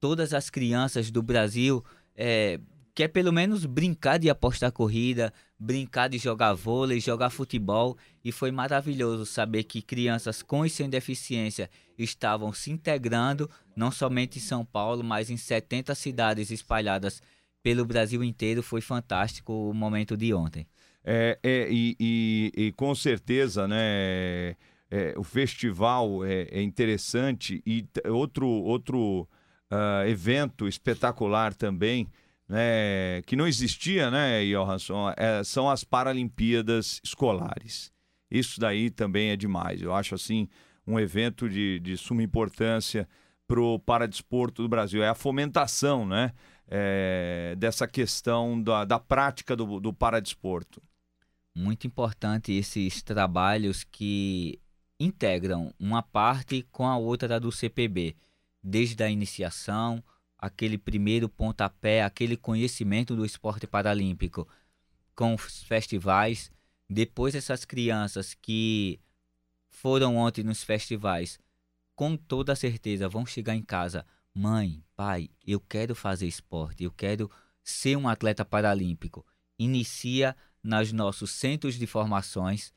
Todas as crianças do Brasil é, quer pelo menos brincar de apostar corrida, brincar de jogar vôlei, jogar futebol. E foi maravilhoso saber que crianças com e sem deficiência estavam se integrando, não somente em São Paulo, mas em 70 cidades espalhadas pelo Brasil inteiro. Foi fantástico o momento de ontem. É, é e, e, e, com certeza, né? É, o festival é, é interessante e outro, outro uh, evento espetacular também né, que não existia, né, Johansson, é, são as Paralimpíadas Escolares. Isso daí também é demais. Eu acho assim um evento de, de suma importância para o paradesporto do Brasil. É a fomentação né, é, dessa questão da, da prática do, do paradesporto. Muito importante esses trabalhos que integram uma parte com a outra do CPB, desde a iniciação, aquele primeiro pontapé, aquele conhecimento do esporte paralímpico com os festivais. Depois essas crianças que foram ontem nos festivais, com toda certeza vão chegar em casa, mãe, pai, eu quero fazer esporte, eu quero ser um atleta paralímpico. Inicia nos nossos centros de formações,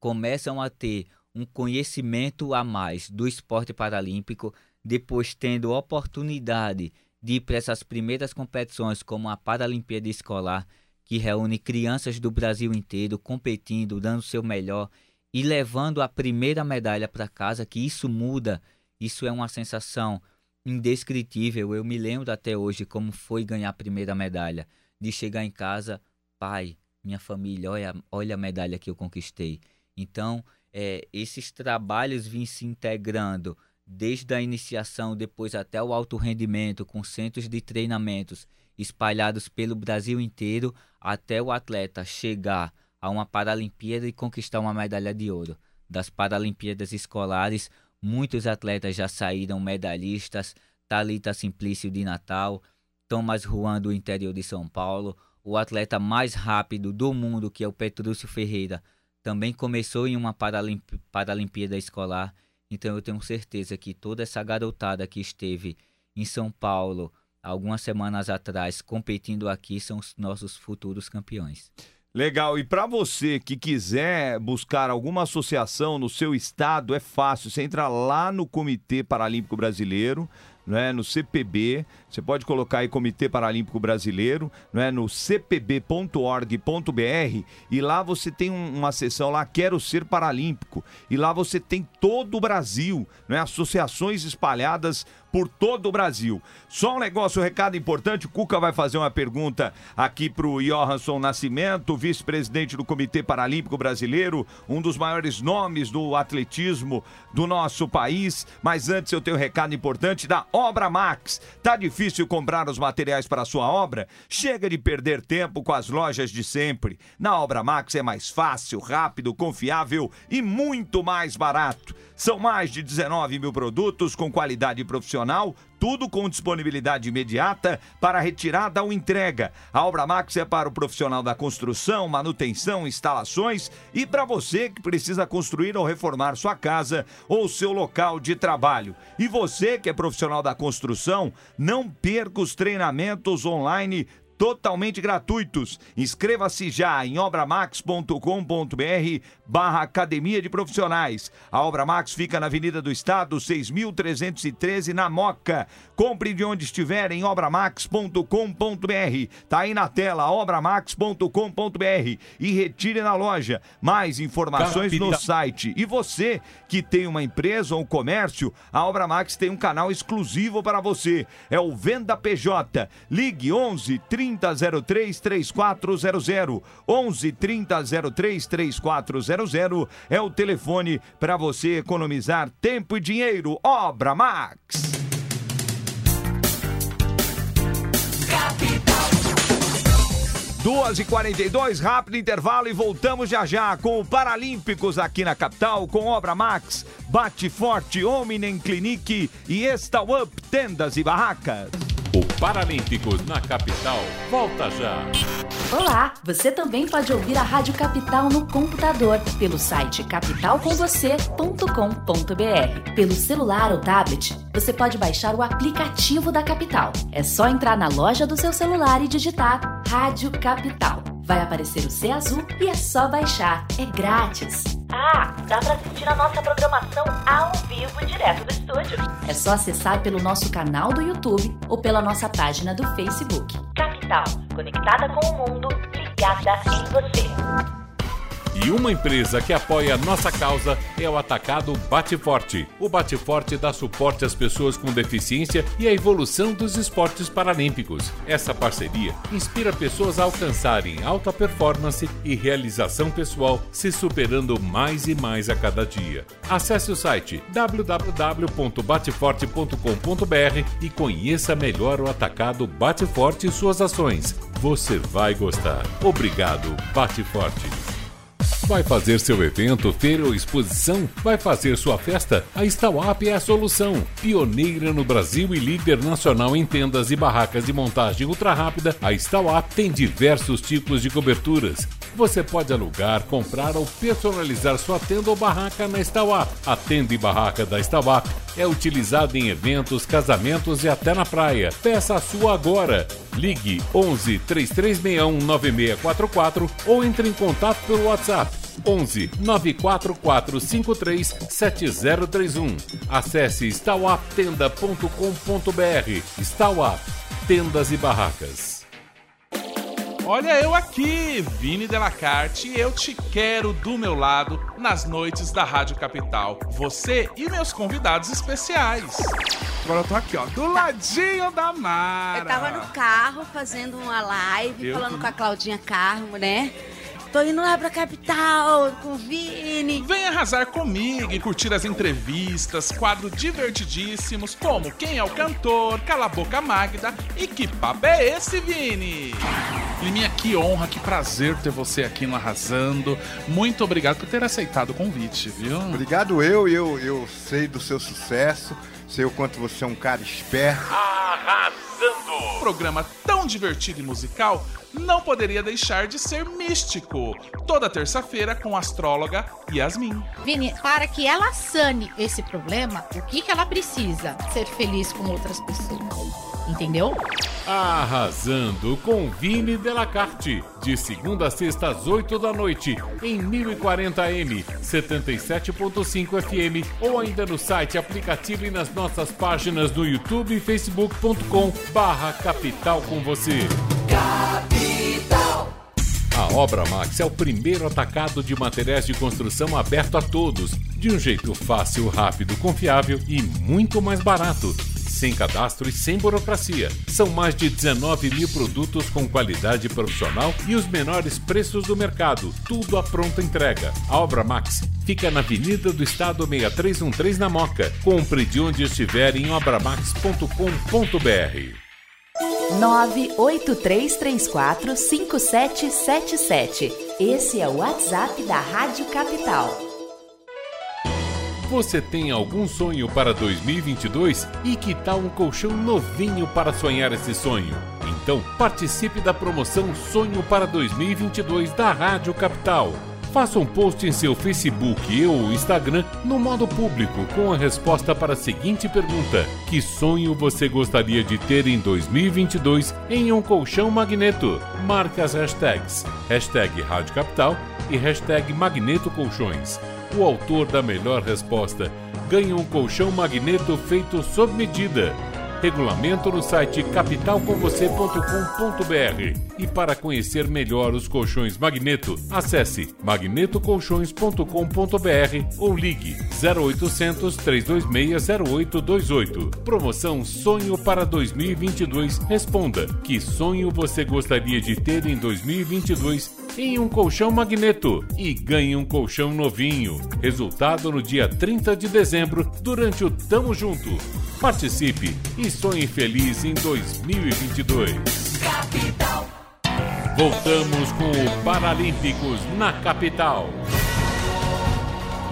começam a ter um conhecimento a mais do esporte paralímpico, depois tendo oportunidade de ir para essas primeiras competições, como a Paralimpíada Escolar, que reúne crianças do Brasil inteiro competindo, dando o seu melhor e levando a primeira medalha para casa, que isso muda, isso é uma sensação indescritível. Eu me lembro até hoje como foi ganhar a primeira medalha, de chegar em casa, pai, minha família, olha, olha a medalha que eu conquistei. Então, é, esses trabalhos vêm se integrando desde a iniciação, depois até o alto rendimento, com centros de treinamentos espalhados pelo Brasil inteiro, até o atleta chegar a uma Paralimpíada e conquistar uma medalha de ouro. Das Paralimpíadas escolares, muitos atletas já saíram medalhistas, Talita Simplício de Natal, Thomas Juan do interior de São Paulo, o atleta mais rápido do mundo, que é o Petrúcio Ferreira, também começou em uma Paralimp Paralimpíada escolar então eu tenho certeza que toda essa garotada que esteve em São Paulo algumas semanas atrás competindo aqui são os nossos futuros campeões. Legal. E para você que quiser buscar alguma associação no seu estado, é fácil. Você entra lá no Comitê Paralímpico Brasileiro, né, no CPB. Você pode colocar aí Comitê Paralímpico Brasileiro, né, no cpb.org.br e lá você tem um, uma seção lá Quero Ser Paralímpico e lá você tem todo o Brasil, né, associações espalhadas por todo o Brasil. Só um negócio, um recado importante, o Cuca vai fazer uma pergunta aqui para o Johansson Nascimento, vice-presidente do Comitê Paralímpico Brasileiro, um dos maiores nomes do atletismo do nosso país. Mas antes eu tenho um recado importante da Obra Max. Tá difícil comprar os materiais para sua obra? Chega de perder tempo com as lojas de sempre. Na Obra Max é mais fácil, rápido, confiável e muito mais barato. São mais de 19 mil produtos com qualidade profissional, tudo com disponibilidade imediata para retirada ou entrega. A Obra Max é para o profissional da construção, manutenção, instalações e para você que precisa construir ou reformar sua casa ou seu local de trabalho. E você que é profissional da construção, não perca os treinamentos online totalmente gratuitos. Inscreva-se já em obramax.com.br barra Academia de Profissionais. A Obra Max fica na Avenida do Estado, 6.313, na Moca. Compre de onde estiver em obramax.com.br. Tá aí na tela, obramax.com.br e retire na loja. Mais informações no site. E você que tem uma empresa ou um comércio, a Obra Max tem um canal exclusivo para você. É o Venda PJ. Ligue 11 3003 3400. 11 3003 3400 é o telefone para você economizar tempo e dinheiro. Obra Max. 2h42, rápido intervalo e voltamos já já com o Paralímpicos aqui na capital, com Obra Max, Bate Forte, Omnem Clinique e Estal Up Tendas e Barracas. O Paralímpicos na capital volta já. Olá, você também pode ouvir a Rádio Capital no computador pelo site capitalcomvocê.com.br. Pelo celular ou tablet, você pode baixar o aplicativo da Capital. É só entrar na loja do seu celular e digitar Rádio Capital. Vai aparecer o C azul e é só baixar. É grátis. Ah, dá para assistir a nossa programação ao vivo direto do estúdio. É só acessar pelo nosso canal do YouTube ou pela nossa página do Facebook. Capital, conectada com o mundo, ligada em você. E uma empresa que apoia a nossa causa é o Atacado Bate Forte. O Bate Forte dá suporte às pessoas com deficiência e à evolução dos esportes paralímpicos. Essa parceria inspira pessoas a alcançarem alta performance e realização pessoal, se superando mais e mais a cada dia. Acesse o site www.bateforte.com.br e conheça melhor o Atacado Bate Forte e suas ações. Você vai gostar. Obrigado, Bate Forte. Vai fazer seu evento, feira ou exposição? Vai fazer sua festa? A Stauap é a solução. Pioneira no Brasil e líder nacional em tendas e barracas de montagem ultra rápida, a Stauap tem diversos tipos de coberturas. Você pode alugar, comprar ou personalizar sua tenda ou barraca na Stauap. A tenda e barraca da Stauap é utilizada em eventos, casamentos e até na praia. Peça a sua agora. Ligue 11 3361 9644 ou entre em contato pelo WhatsApp 11 94453 7031. Acesse stauaptenda.com.br. Stauap Tendas e Barracas. Olha eu aqui, Vini Delacarte, e eu te quero do meu lado nas noites da Rádio Capital. Você e meus convidados especiais. Agora eu tô aqui, ó, do ladinho da Mara. Eu tava no carro fazendo uma live, Eu falando com a Claudinha Carmo, né? Tô indo lá pra capital com o Vini. Vem arrasar comigo e curtir as entrevistas, quadro divertidíssimos, como Quem é o Cantor, Cala a Boca Magda e Que Papo é esse, Vini? Liminha, que honra, que prazer ter você aqui no Arrasando. Muito obrigado por ter aceitado o convite, viu? Obrigado eu, eu, eu sei do seu sucesso, sei o quanto você é um cara esperto. Um programa tão divertido e musical não poderia deixar de ser místico. Toda terça-feira com a astróloga Yasmin. Vini, para que ela sane esse problema, o que, que ela precisa? Ser feliz com outras pessoas. Entendeu? Arrasando com Vini Delacarte. De segunda a sexta às 8 da noite, em 1040m, 77.5 FM, ou ainda no site, aplicativo e nas nossas páginas no YouTube e facebook.com barra capital com você. A Obra Max é o primeiro atacado de materiais de construção aberto a todos, de um jeito fácil, rápido, confiável e muito mais barato. Sem cadastro e sem burocracia. São mais de 19 mil produtos com qualidade profissional e os menores preços do mercado. Tudo à pronta entrega. A Obra Max fica na Avenida do Estado 6313 na Moca. Compre de onde estiver em obramax.com.br. 983345777. Esse é o WhatsApp da Rádio Capital. Você tem algum sonho para 2022? E que tal um colchão novinho para sonhar esse sonho? Então participe da promoção Sonho para 2022 da Rádio Capital. Faça um post em seu Facebook ou Instagram no modo público com a resposta para a seguinte pergunta: Que sonho você gostaria de ter em 2022 em um colchão magneto? Marque as hashtags hashtag Rádio Capital e hashtag Magneto Colchões. O autor da melhor resposta ganha um colchão magneto feito sob medida. Regulamento no site capitalcomvocê.com.br. E para conhecer melhor os colchões Magneto, acesse magnetocolchões.com.br ou ligue 0800 326 0828. Promoção Sonho para 2022. Responda: Que sonho você gostaria de ter em 2022 em um colchão Magneto e ganhe um colchão novinho. Resultado no dia 30 de dezembro durante o Tamo Junto. Participe e sonhe feliz em 2022. Voltamos com o Paralímpicos na capital.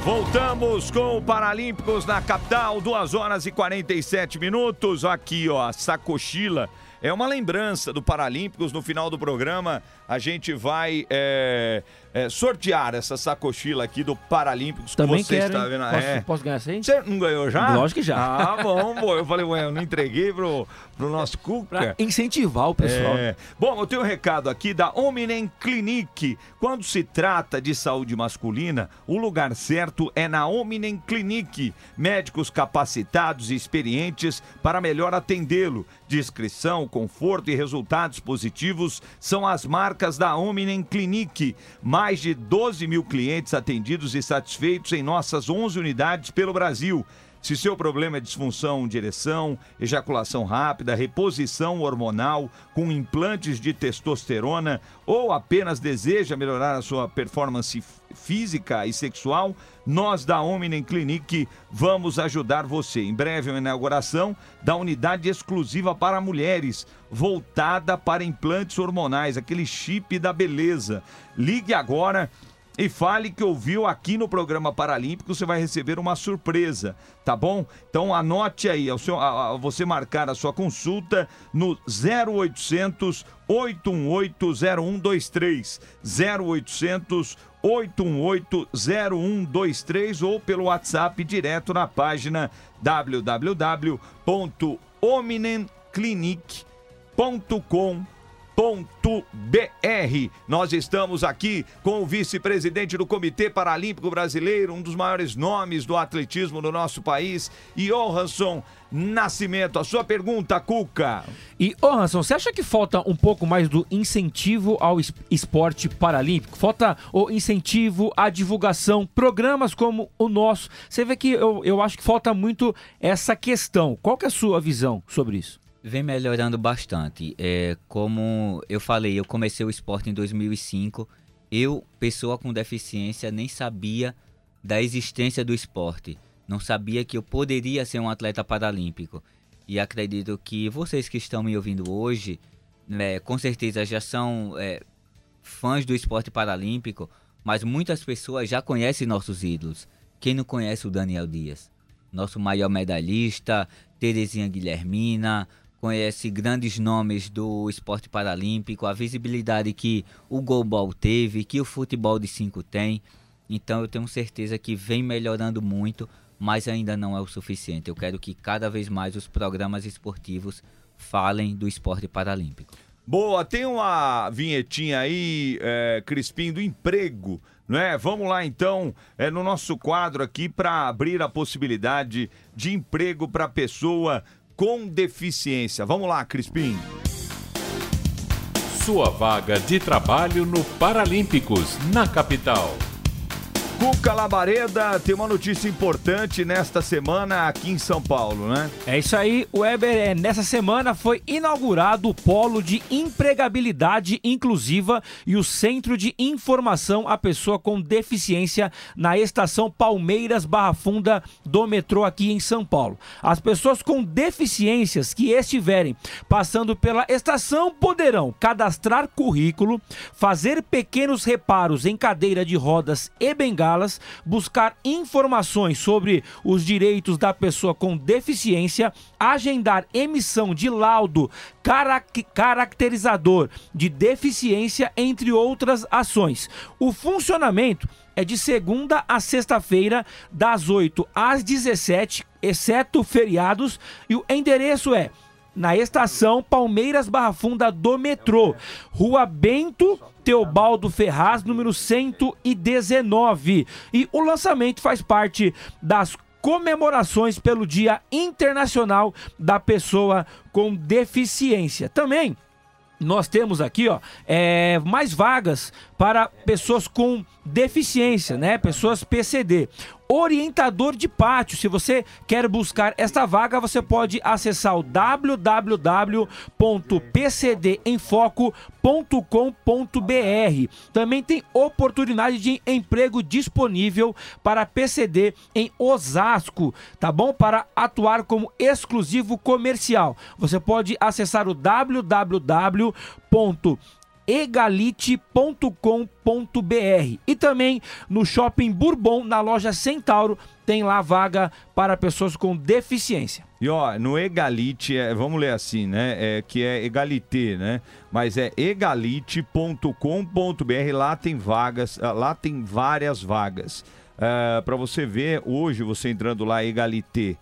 Voltamos com o Paralímpicos na capital, 2 horas e 47 minutos. Aqui, ó, a sacochila. É uma lembrança do Paralímpicos. No final do programa, a gente vai é, é, sortear essa sacochila aqui do Paralímpicos Também que você quero, está vendo. Posso- é. posso ganhar aí? Você não ganhou já? Lógico que já. Ah, (laughs) bom, bom. Eu falei, ué, eu não entreguei pro, pro nosso Cuca. Pra incentivar o pessoal. É. Bom, eu tenho um recado aqui da Omnem Clinic. Quando se trata de saúde masculina, o lugar certo é na Omnem Clinic. Médicos capacitados e experientes para melhor atendê-lo. Discrição, conforto e resultados positivos são as marcas da Omnem Clinic. Mais de 12 mil clientes atendidos e satisfeitos em nossas 11 unidades pelo Brasil. Se seu problema é disfunção de ereção, ejaculação rápida, reposição hormonal com implantes de testosterona ou apenas deseja melhorar a sua performance física e sexual, nós da Omnem Clinic vamos ajudar você. Em breve, a inauguração da unidade exclusiva para mulheres, voltada para implantes hormonais, aquele chip da beleza. Ligue agora e fale que ouviu aqui no programa Paralímpico, você vai receber uma surpresa, tá bom? Então anote aí, ao seu- a- a- você marcar a sua consulta no 0800 818 0123 0800 818 0123 ou pelo WhatsApp direto na página www.omnenclinic.com.br. Nós estamos aqui com o vice-presidente do Comitê Paralímpico Brasileiro, um dos maiores nomes do atletismo do nosso país, Johansson Nascimento. A sua pergunta, Cuca. E, ô Hanson, você acha que falta um pouco mais do incentivo ao es- esporte paralímpico? Falta o incentivo, a divulgação, programas como o nosso. Você vê que eu, eu acho que falta muito essa questão. Qual que é a sua visão sobre isso? Vem melhorando bastante. É, como eu falei, eu comecei o esporte em 2005. Eu, pessoa com deficiência, nem sabia da existência do esporte. Não sabia que eu poderia ser um atleta paralímpico. E acredito que vocês que estão me ouvindo hoje, né, com certeza já são é, fãs do esporte paralímpico, mas muitas pessoas já conhecem nossos ídolos. Quem não conhece o Daniel Dias? Nosso maior medalhista, Terezinha Guilhermina, conhece grandes nomes do esporte paralímpico, a visibilidade que o goalball teve, que o futebol de 5 tem. Então eu tenho certeza que vem melhorando muito, mas ainda não é o suficiente. Eu quero que cada vez mais os programas esportivos falem do esporte paralímpico. Boa, tem uma vinhetinha aí, é, Crispim, do emprego, não é? Vamos lá então, é, no nosso quadro aqui, para abrir a possibilidade de emprego para pessoa com deficiência. Vamos lá, Crispim. Sua vaga de trabalho no Paralímpicos na capital. Cuca Labareda tem uma notícia importante nesta semana aqui em São Paulo, né? É isso aí, Weber. É, nessa semana foi inaugurado o Polo de Empregabilidade Inclusiva e o Centro de Informação à Pessoa com Deficiência na estação Palmeiras Barra Funda do metrô aqui em São Paulo. As pessoas com deficiências que estiverem passando pela estação poderão cadastrar currículo, fazer pequenos reparos em cadeira de rodas e buscar informações sobre os direitos da pessoa com deficiência, agendar emissão de laudo carac- caracterizador de deficiência, entre outras ações. O funcionamento é de segunda a sexta-feira, das 8 às 17, exceto feriados, e o endereço é na estação Palmeiras Barra Funda do metrô, Rua Bento Teobaldo Ferraz, número 119. E o lançamento faz parte das comemorações pelo Dia Internacional da Pessoa com Deficiência. Também nós temos aqui, ó, é, mais vagas para pessoas com deficiência, né? Pessoas PCD. Orientador de pátio. Se você quer buscar esta vaga, você pode acessar o www.pcdenfoco.com.br. Também tem oportunidade de emprego disponível para PCD em Osasco, tá bom? Para atuar como exclusivo comercial. Você pode acessar o www egalite.com.br e também no Shopping Bourbon, na loja Centauro, tem lá vaga para pessoas com deficiência. E ó, no Egalite, é, vamos ler assim, né? É, que é Egalité, né? Mas é egalite.com.br, lá tem vagas, ah, lá tem várias vagas. Uh, para você ver, hoje você entrando lá, egalite.com.br,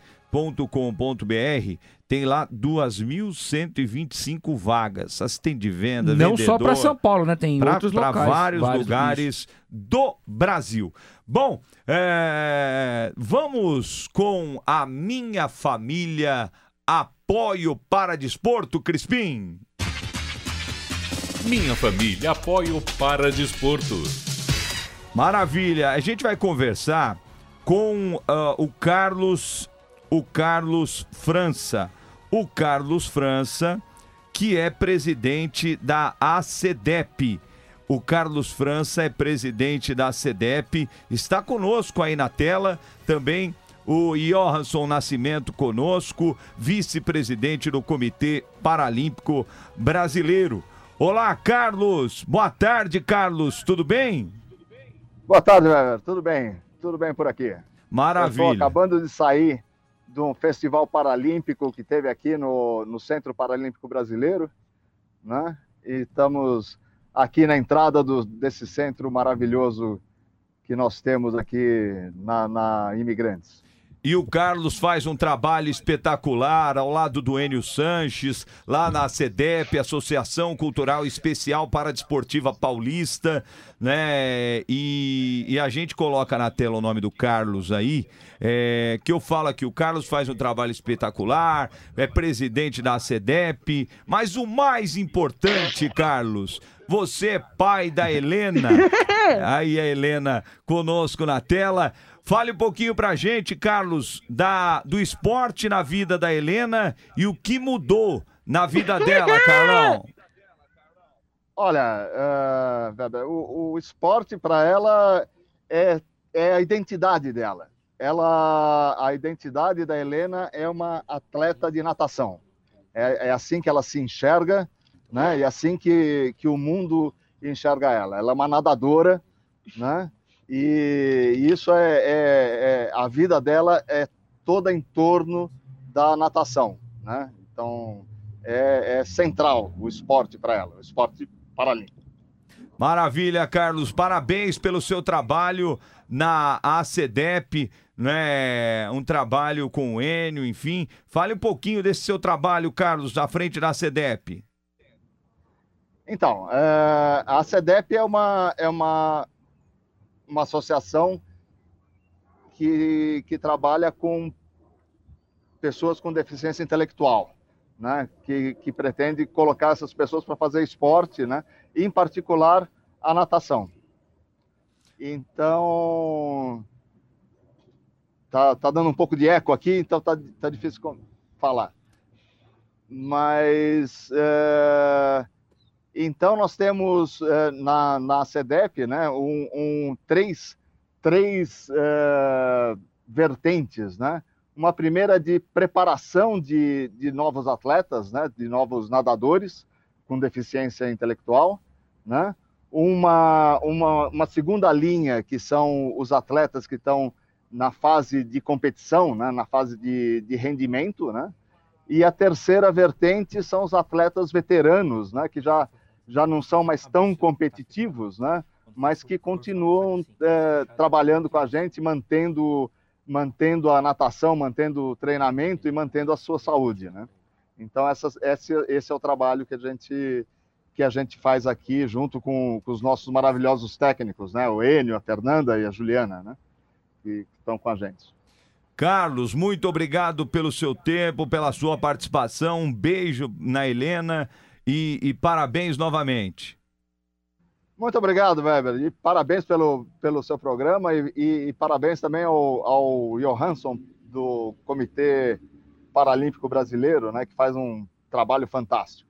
tem lá 2.125 vagas. Assistente de venda, Não vendedor, só para São Paulo, né? Tem pra, outros pra locais. vários, vários lugares do Brasil. Bom, é, vamos com a minha família apoio para desporto, Crispim. Minha família apoia o Paradesporto. Maravilha. A gente vai conversar com uh, o Carlos, o Carlos França. O Carlos França, que é presidente da ACDEP. O Carlos França é presidente da ACDEP, está conosco aí na tela também. O Johansson Nascimento conosco, vice-presidente do Comitê Paralímpico Brasileiro. Olá, Carlos. Boa tarde, Carlos. Tudo bem? Boa tarde, Weber. Tudo bem? Tudo bem por aqui. Maravilha. Estou acabando de sair de um festival paralímpico que teve aqui no, no Centro Paralímpico Brasileiro, né? E estamos aqui na entrada do, desse centro maravilhoso que nós temos aqui na, na Imigrantes. E o Carlos faz um trabalho espetacular ao lado do Enio Sanches, lá na CEDEP, Associação Cultural Especial para Desportiva Paulista, né? E, e, a gente coloca na tela o nome do Carlos aí, é, que eu falo aqui, o Carlos faz um trabalho espetacular, é presidente da CEDEP, mas o mais importante, Carlos, você é pai da Helena. (laughs) Aí a Helena conosco na tela. Fale um pouquinho pra gente, Carlos, da, do esporte na vida da Helena e o que mudou na vida dela, Carlão. Olha, uh, o, o esporte para ela é, é a identidade dela. Ela, a identidade da Helena é uma atleta de natação. É, é assim que ela se enxerga, né? E é assim que, que o mundo enxerga ela. Ela é uma nadadora, né? E isso é, é, é, a vida dela é toda em torno da natação, né? Então é, é central o esporte para ela, o esporte paralímpico. Maravilha, Carlos. Parabéns pelo seu trabalho na ACDEP, né? Um trabalho com o Enio, enfim. Fale um pouquinho desse seu trabalho, Carlos, à frente da ACDEP. Então, é, a CEDEP é uma, é uma, uma associação que, que trabalha com pessoas com deficiência intelectual, né? que, que pretende colocar essas pessoas para fazer esporte, né? em particular a natação. Então, tá, tá dando um pouco de eco aqui, então tá, tá difícil falar. Mas é, então, nós temos uh, na, na CEDEP né, um, um três, três uh, vertentes. Né? Uma primeira de preparação de, de novos atletas, né, de novos nadadores com deficiência intelectual. Né? Uma, uma, uma segunda linha, que são os atletas que estão na fase de competição, né, na fase de, de rendimento. Né? E a terceira vertente são os atletas veteranos, né, que já já não são mais tão competitivos, né? mas que continuam é, trabalhando com a gente, mantendo, mantendo a natação, mantendo o treinamento e mantendo a sua saúde. Né? Então, essa, esse, esse é o trabalho que a gente, que a gente faz aqui, junto com, com os nossos maravilhosos técnicos, né? o Enio, a Fernanda e a Juliana, né? que, que estão com a gente. Carlos, muito obrigado pelo seu tempo, pela sua participação. Um beijo na Helena e, e parabéns novamente. Muito obrigado, Weber. E parabéns pelo, pelo seu programa e, e, e parabéns também ao, ao Johansson, do Comitê Paralímpico Brasileiro, né, que faz um trabalho fantástico.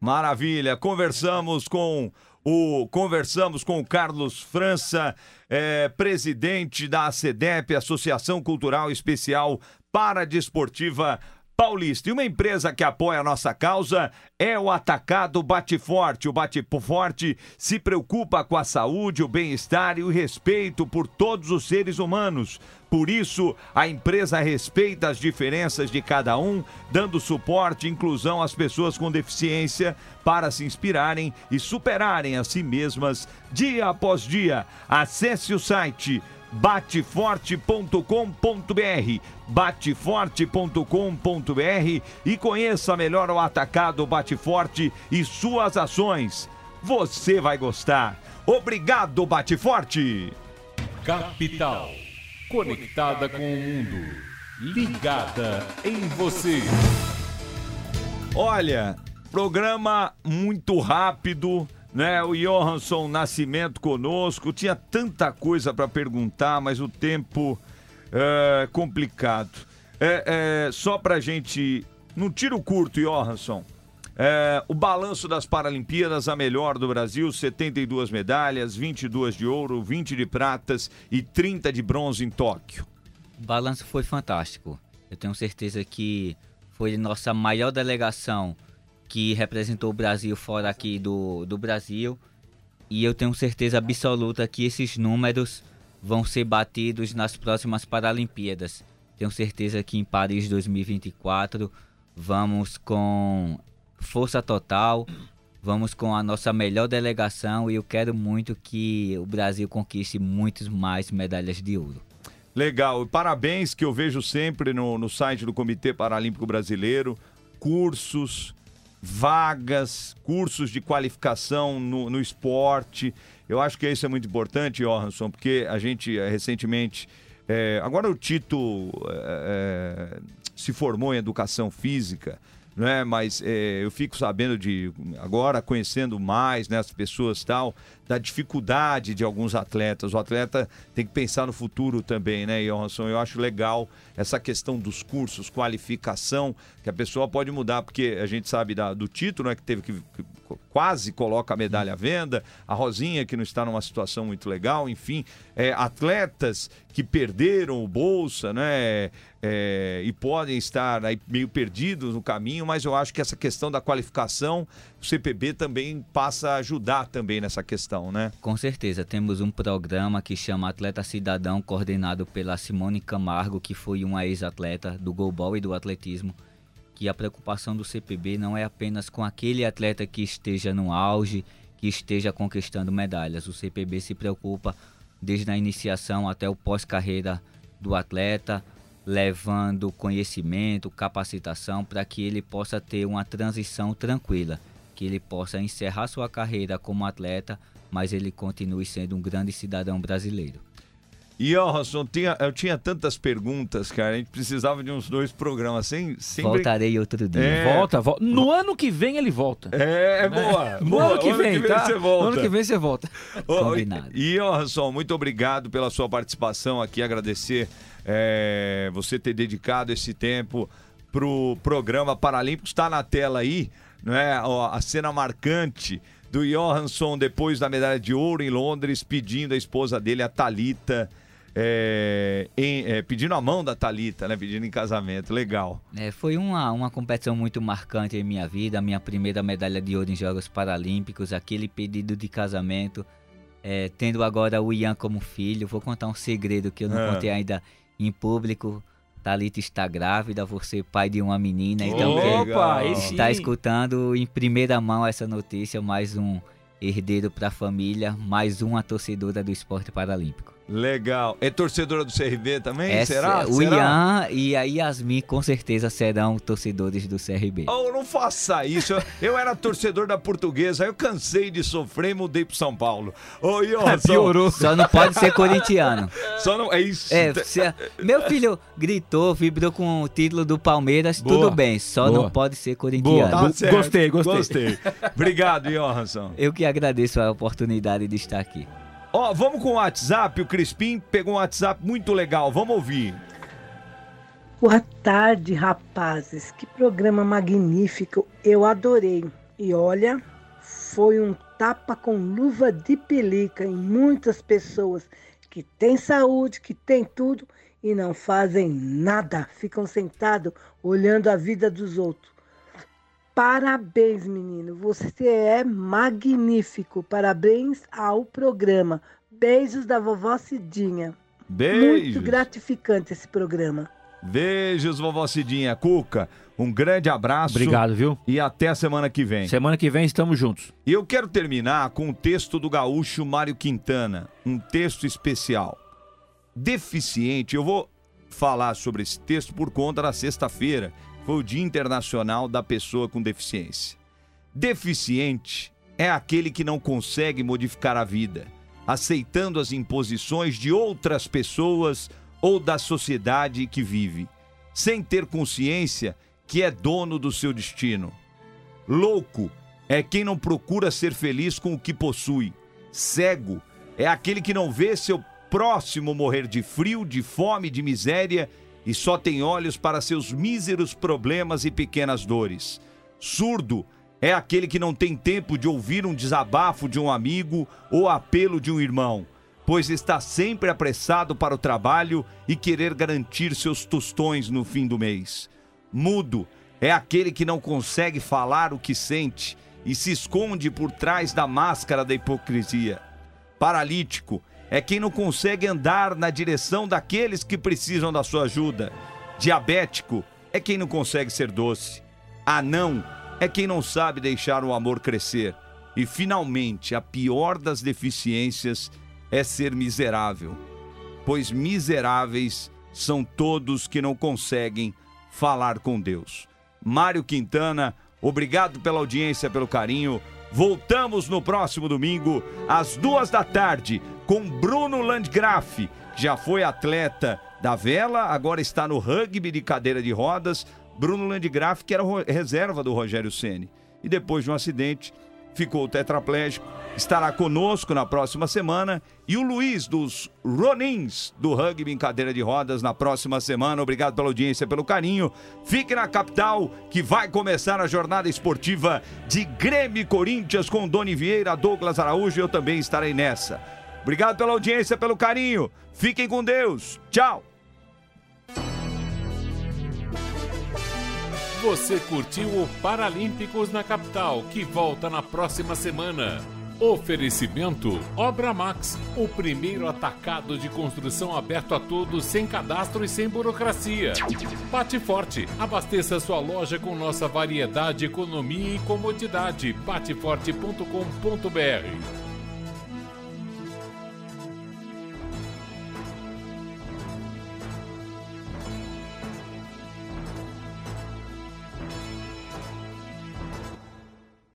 Maravilha. Conversamos com o conversamos com o Carlos França, é, presidente da ACDEP, Associação Cultural Especial Paradesportiva Paulista. E uma empresa que apoia a nossa causa é o Atacado Bate Forte. O Bate Forte se preocupa com a saúde, o bem-estar e o respeito por todos os seres humanos. Por isso, a empresa respeita as diferenças de cada um, dando suporte e inclusão às pessoas com deficiência para se inspirarem e superarem a si mesmas dia após dia. Acesse o site bateforte.com.br bateforte.com.br e conheça melhor o atacado Bateforte e suas ações. Você vai gostar. Obrigado, Bateforte. Capital. Conectada com o mundo. Ligada em você. Olha, programa muito rápido né? O Johansson Nascimento conosco. Tinha tanta coisa para perguntar, mas o tempo é complicado. É, é, só gente. Não tiro curto, Johansson. É, o balanço das Paralimpíadas, a melhor do Brasil: 72 medalhas, 22 de ouro, 20 de pratas e 30 de bronze em Tóquio. O balanço foi fantástico. Eu tenho certeza que foi nossa maior delegação que representou o Brasil fora aqui do, do Brasil. E eu tenho certeza absoluta que esses números vão ser batidos nas próximas Paralimpíadas. Tenho certeza que em Paris 2024 vamos com força total, vamos com a nossa melhor delegação e eu quero muito que o Brasil conquiste muitas mais medalhas de ouro. Legal, parabéns que eu vejo sempre no, no site do Comitê Paralímpico Brasileiro, cursos, vagas, cursos de qualificação no, no esporte. Eu acho que isso é muito importante, Johansson, porque a gente eh, recentemente. É, agora o Tito é, se formou em educação física né? Mas é, eu fico sabendo de agora conhecendo mais né, as pessoas tal da dificuldade de alguns atletas. O atleta tem que pensar no futuro também, né, Johansson? Eu acho legal essa questão dos cursos, qualificação, que a pessoa pode mudar, porque a gente sabe da, do título, né, que teve que, que quase coloca a medalha à venda, a Rosinha que não está numa situação muito legal, enfim, é, atletas que perderam o bolsa, né? É, e podem estar aí meio perdidos no caminho, mas eu acho que essa questão da qualificação, o CPB também passa a ajudar também nessa questão, né? Com certeza, temos um programa que chama Atleta Cidadão, coordenado pela Simone Camargo, que foi uma ex-atleta do goalball e do atletismo, que a preocupação do CPB não é apenas com aquele atleta que esteja no auge, que esteja conquistando medalhas. O CPB se preocupa desde a iniciação até o pós-carreira do atleta, levando conhecimento, capacitação para que ele possa ter uma transição tranquila, que ele possa encerrar sua carreira como atleta, mas ele continue sendo um grande cidadão brasileiro. E, Orson, tinha, eu tinha tantas perguntas, cara. A gente precisava de uns dois programas. Sem, sem Voltarei outro dia. É... Volta, volta. No ano que vem ele volta. É, é boa. (laughs) No boa. ano que vem, ano tá? você volta. No ano que vem você volta. (laughs) Combinado. E, Orson, muito obrigado pela sua participação aqui. Agradecer é, você ter dedicado esse tempo pro programa Paralímpico. Está na tela aí, não é? Ó, a cena marcante do Johansson depois da medalha de ouro em Londres, pedindo a esposa dele, a Talita é, em, é, pedindo a mão da Talita, né? Pedindo em casamento, legal. É, foi uma, uma competição muito marcante em minha vida, a minha primeira medalha de ouro em Jogos Paralímpicos, aquele pedido de casamento, é, tendo agora o Ian como filho. Vou contar um segredo que eu não Ah. contei ainda em público. Talita está grávida, você pai de uma menina, então quem Opa, está escutando em primeira mão essa notícia, mais um herdeiro para a família, mais uma torcedora do esporte paralímpico. Legal. É torcedora do CRB também? Essa- Será? O Será? Ian e a Yasmin com certeza serão torcedores do CRB. Oh, não faça isso. Eu, eu era torcedor da portuguesa, eu cansei de sofrer e mudei pro São Paulo. Ô, Johansson. (laughs) Piorou. Só não pode ser corintiano. (laughs) Só não. É isso. É, se- meu filho gritou, vibrou com o título do Palmeiras, Boa. tudo bem, só Boa. não pode ser corintiano. Boa. Tá certo. Gostei, gostei. Gostei. Obrigado, Johansson. Eu que agradeço a oportunidade de estar aqui. Ó, vamos com o WhatsApp. O Crispim pegou um WhatsApp muito legal. Vamos ouvir. Boa tarde, rapazes. Que programa magnífico. Eu adorei. E olha, foi um tapa com luva de pelica em muitas pessoas que têm saúde, que têm tudo e não fazem nada, ficam sentados olhando a vida dos outros. Parabéns, menino, você é magnífico. Parabéns ao programa. Beijos da vovó Cidinha. Beijos. Muito gratificante esse programa. Beijos, vovó Cidinha. Cuca, um grande abraço. Obrigado, viu? E até a semana que vem. Semana que vem estamos juntos. E eu quero terminar com um texto do gaúcho Mário Quintana, um texto especial. Deficiente, eu vou falar sobre esse texto por conta da sexta-feira, foi o Dia Internacional da Pessoa com Deficiência. Deficiente é aquele que não consegue modificar a vida, aceitando as imposições de outras pessoas ou da sociedade que vive, sem ter consciência que é dono do seu destino. Louco é quem não procura ser feliz com o que possui. Cego é aquele que não vê seu próximo morrer de frio, de fome, de miséria e só tem olhos para seus míseros problemas e pequenas dores. Surdo é aquele que não tem tempo de ouvir um desabafo de um amigo ou apelo de um irmão, pois está sempre apressado para o trabalho e querer garantir seus tostões no fim do mês. Mudo é aquele que não consegue falar o que sente e se esconde por trás da máscara da hipocrisia. Paralítico quem não consegue andar na direção daqueles que precisam da sua ajuda. Diabético é quem não consegue ser doce. Anão é quem não sabe deixar o amor crescer. E finalmente, a pior das deficiências é ser miserável, pois miseráveis são todos que não conseguem falar com Deus. Mário Quintana, obrigado pela audiência, pelo carinho. Voltamos no próximo domingo, às duas da tarde, com Bruno Landgraf, que já foi atleta da vela, agora está no rugby de cadeira de rodas. Bruno Landgraf, que era reserva do Rogério Ceni e depois de um acidente ficou tetraplégico, estará conosco na próxima semana. E o Luiz dos Ronins do rugby em cadeira de rodas na próxima semana. Obrigado pela audiência, pelo carinho. Fique na capital que vai começar a jornada esportiva de Grêmio Corinthians com Doni Vieira, Douglas Araújo eu também estarei nessa. Obrigado pela audiência, pelo carinho. Fiquem com Deus. Tchau. Você curtiu o Paralímpicos na Capital, que volta na próxima semana. Oferecimento Obra Max, o primeiro atacado de construção aberto a todos, sem cadastro e sem burocracia. Bate Forte, abasteça sua loja com nossa variedade, economia e comodidade. Bateforte.com.br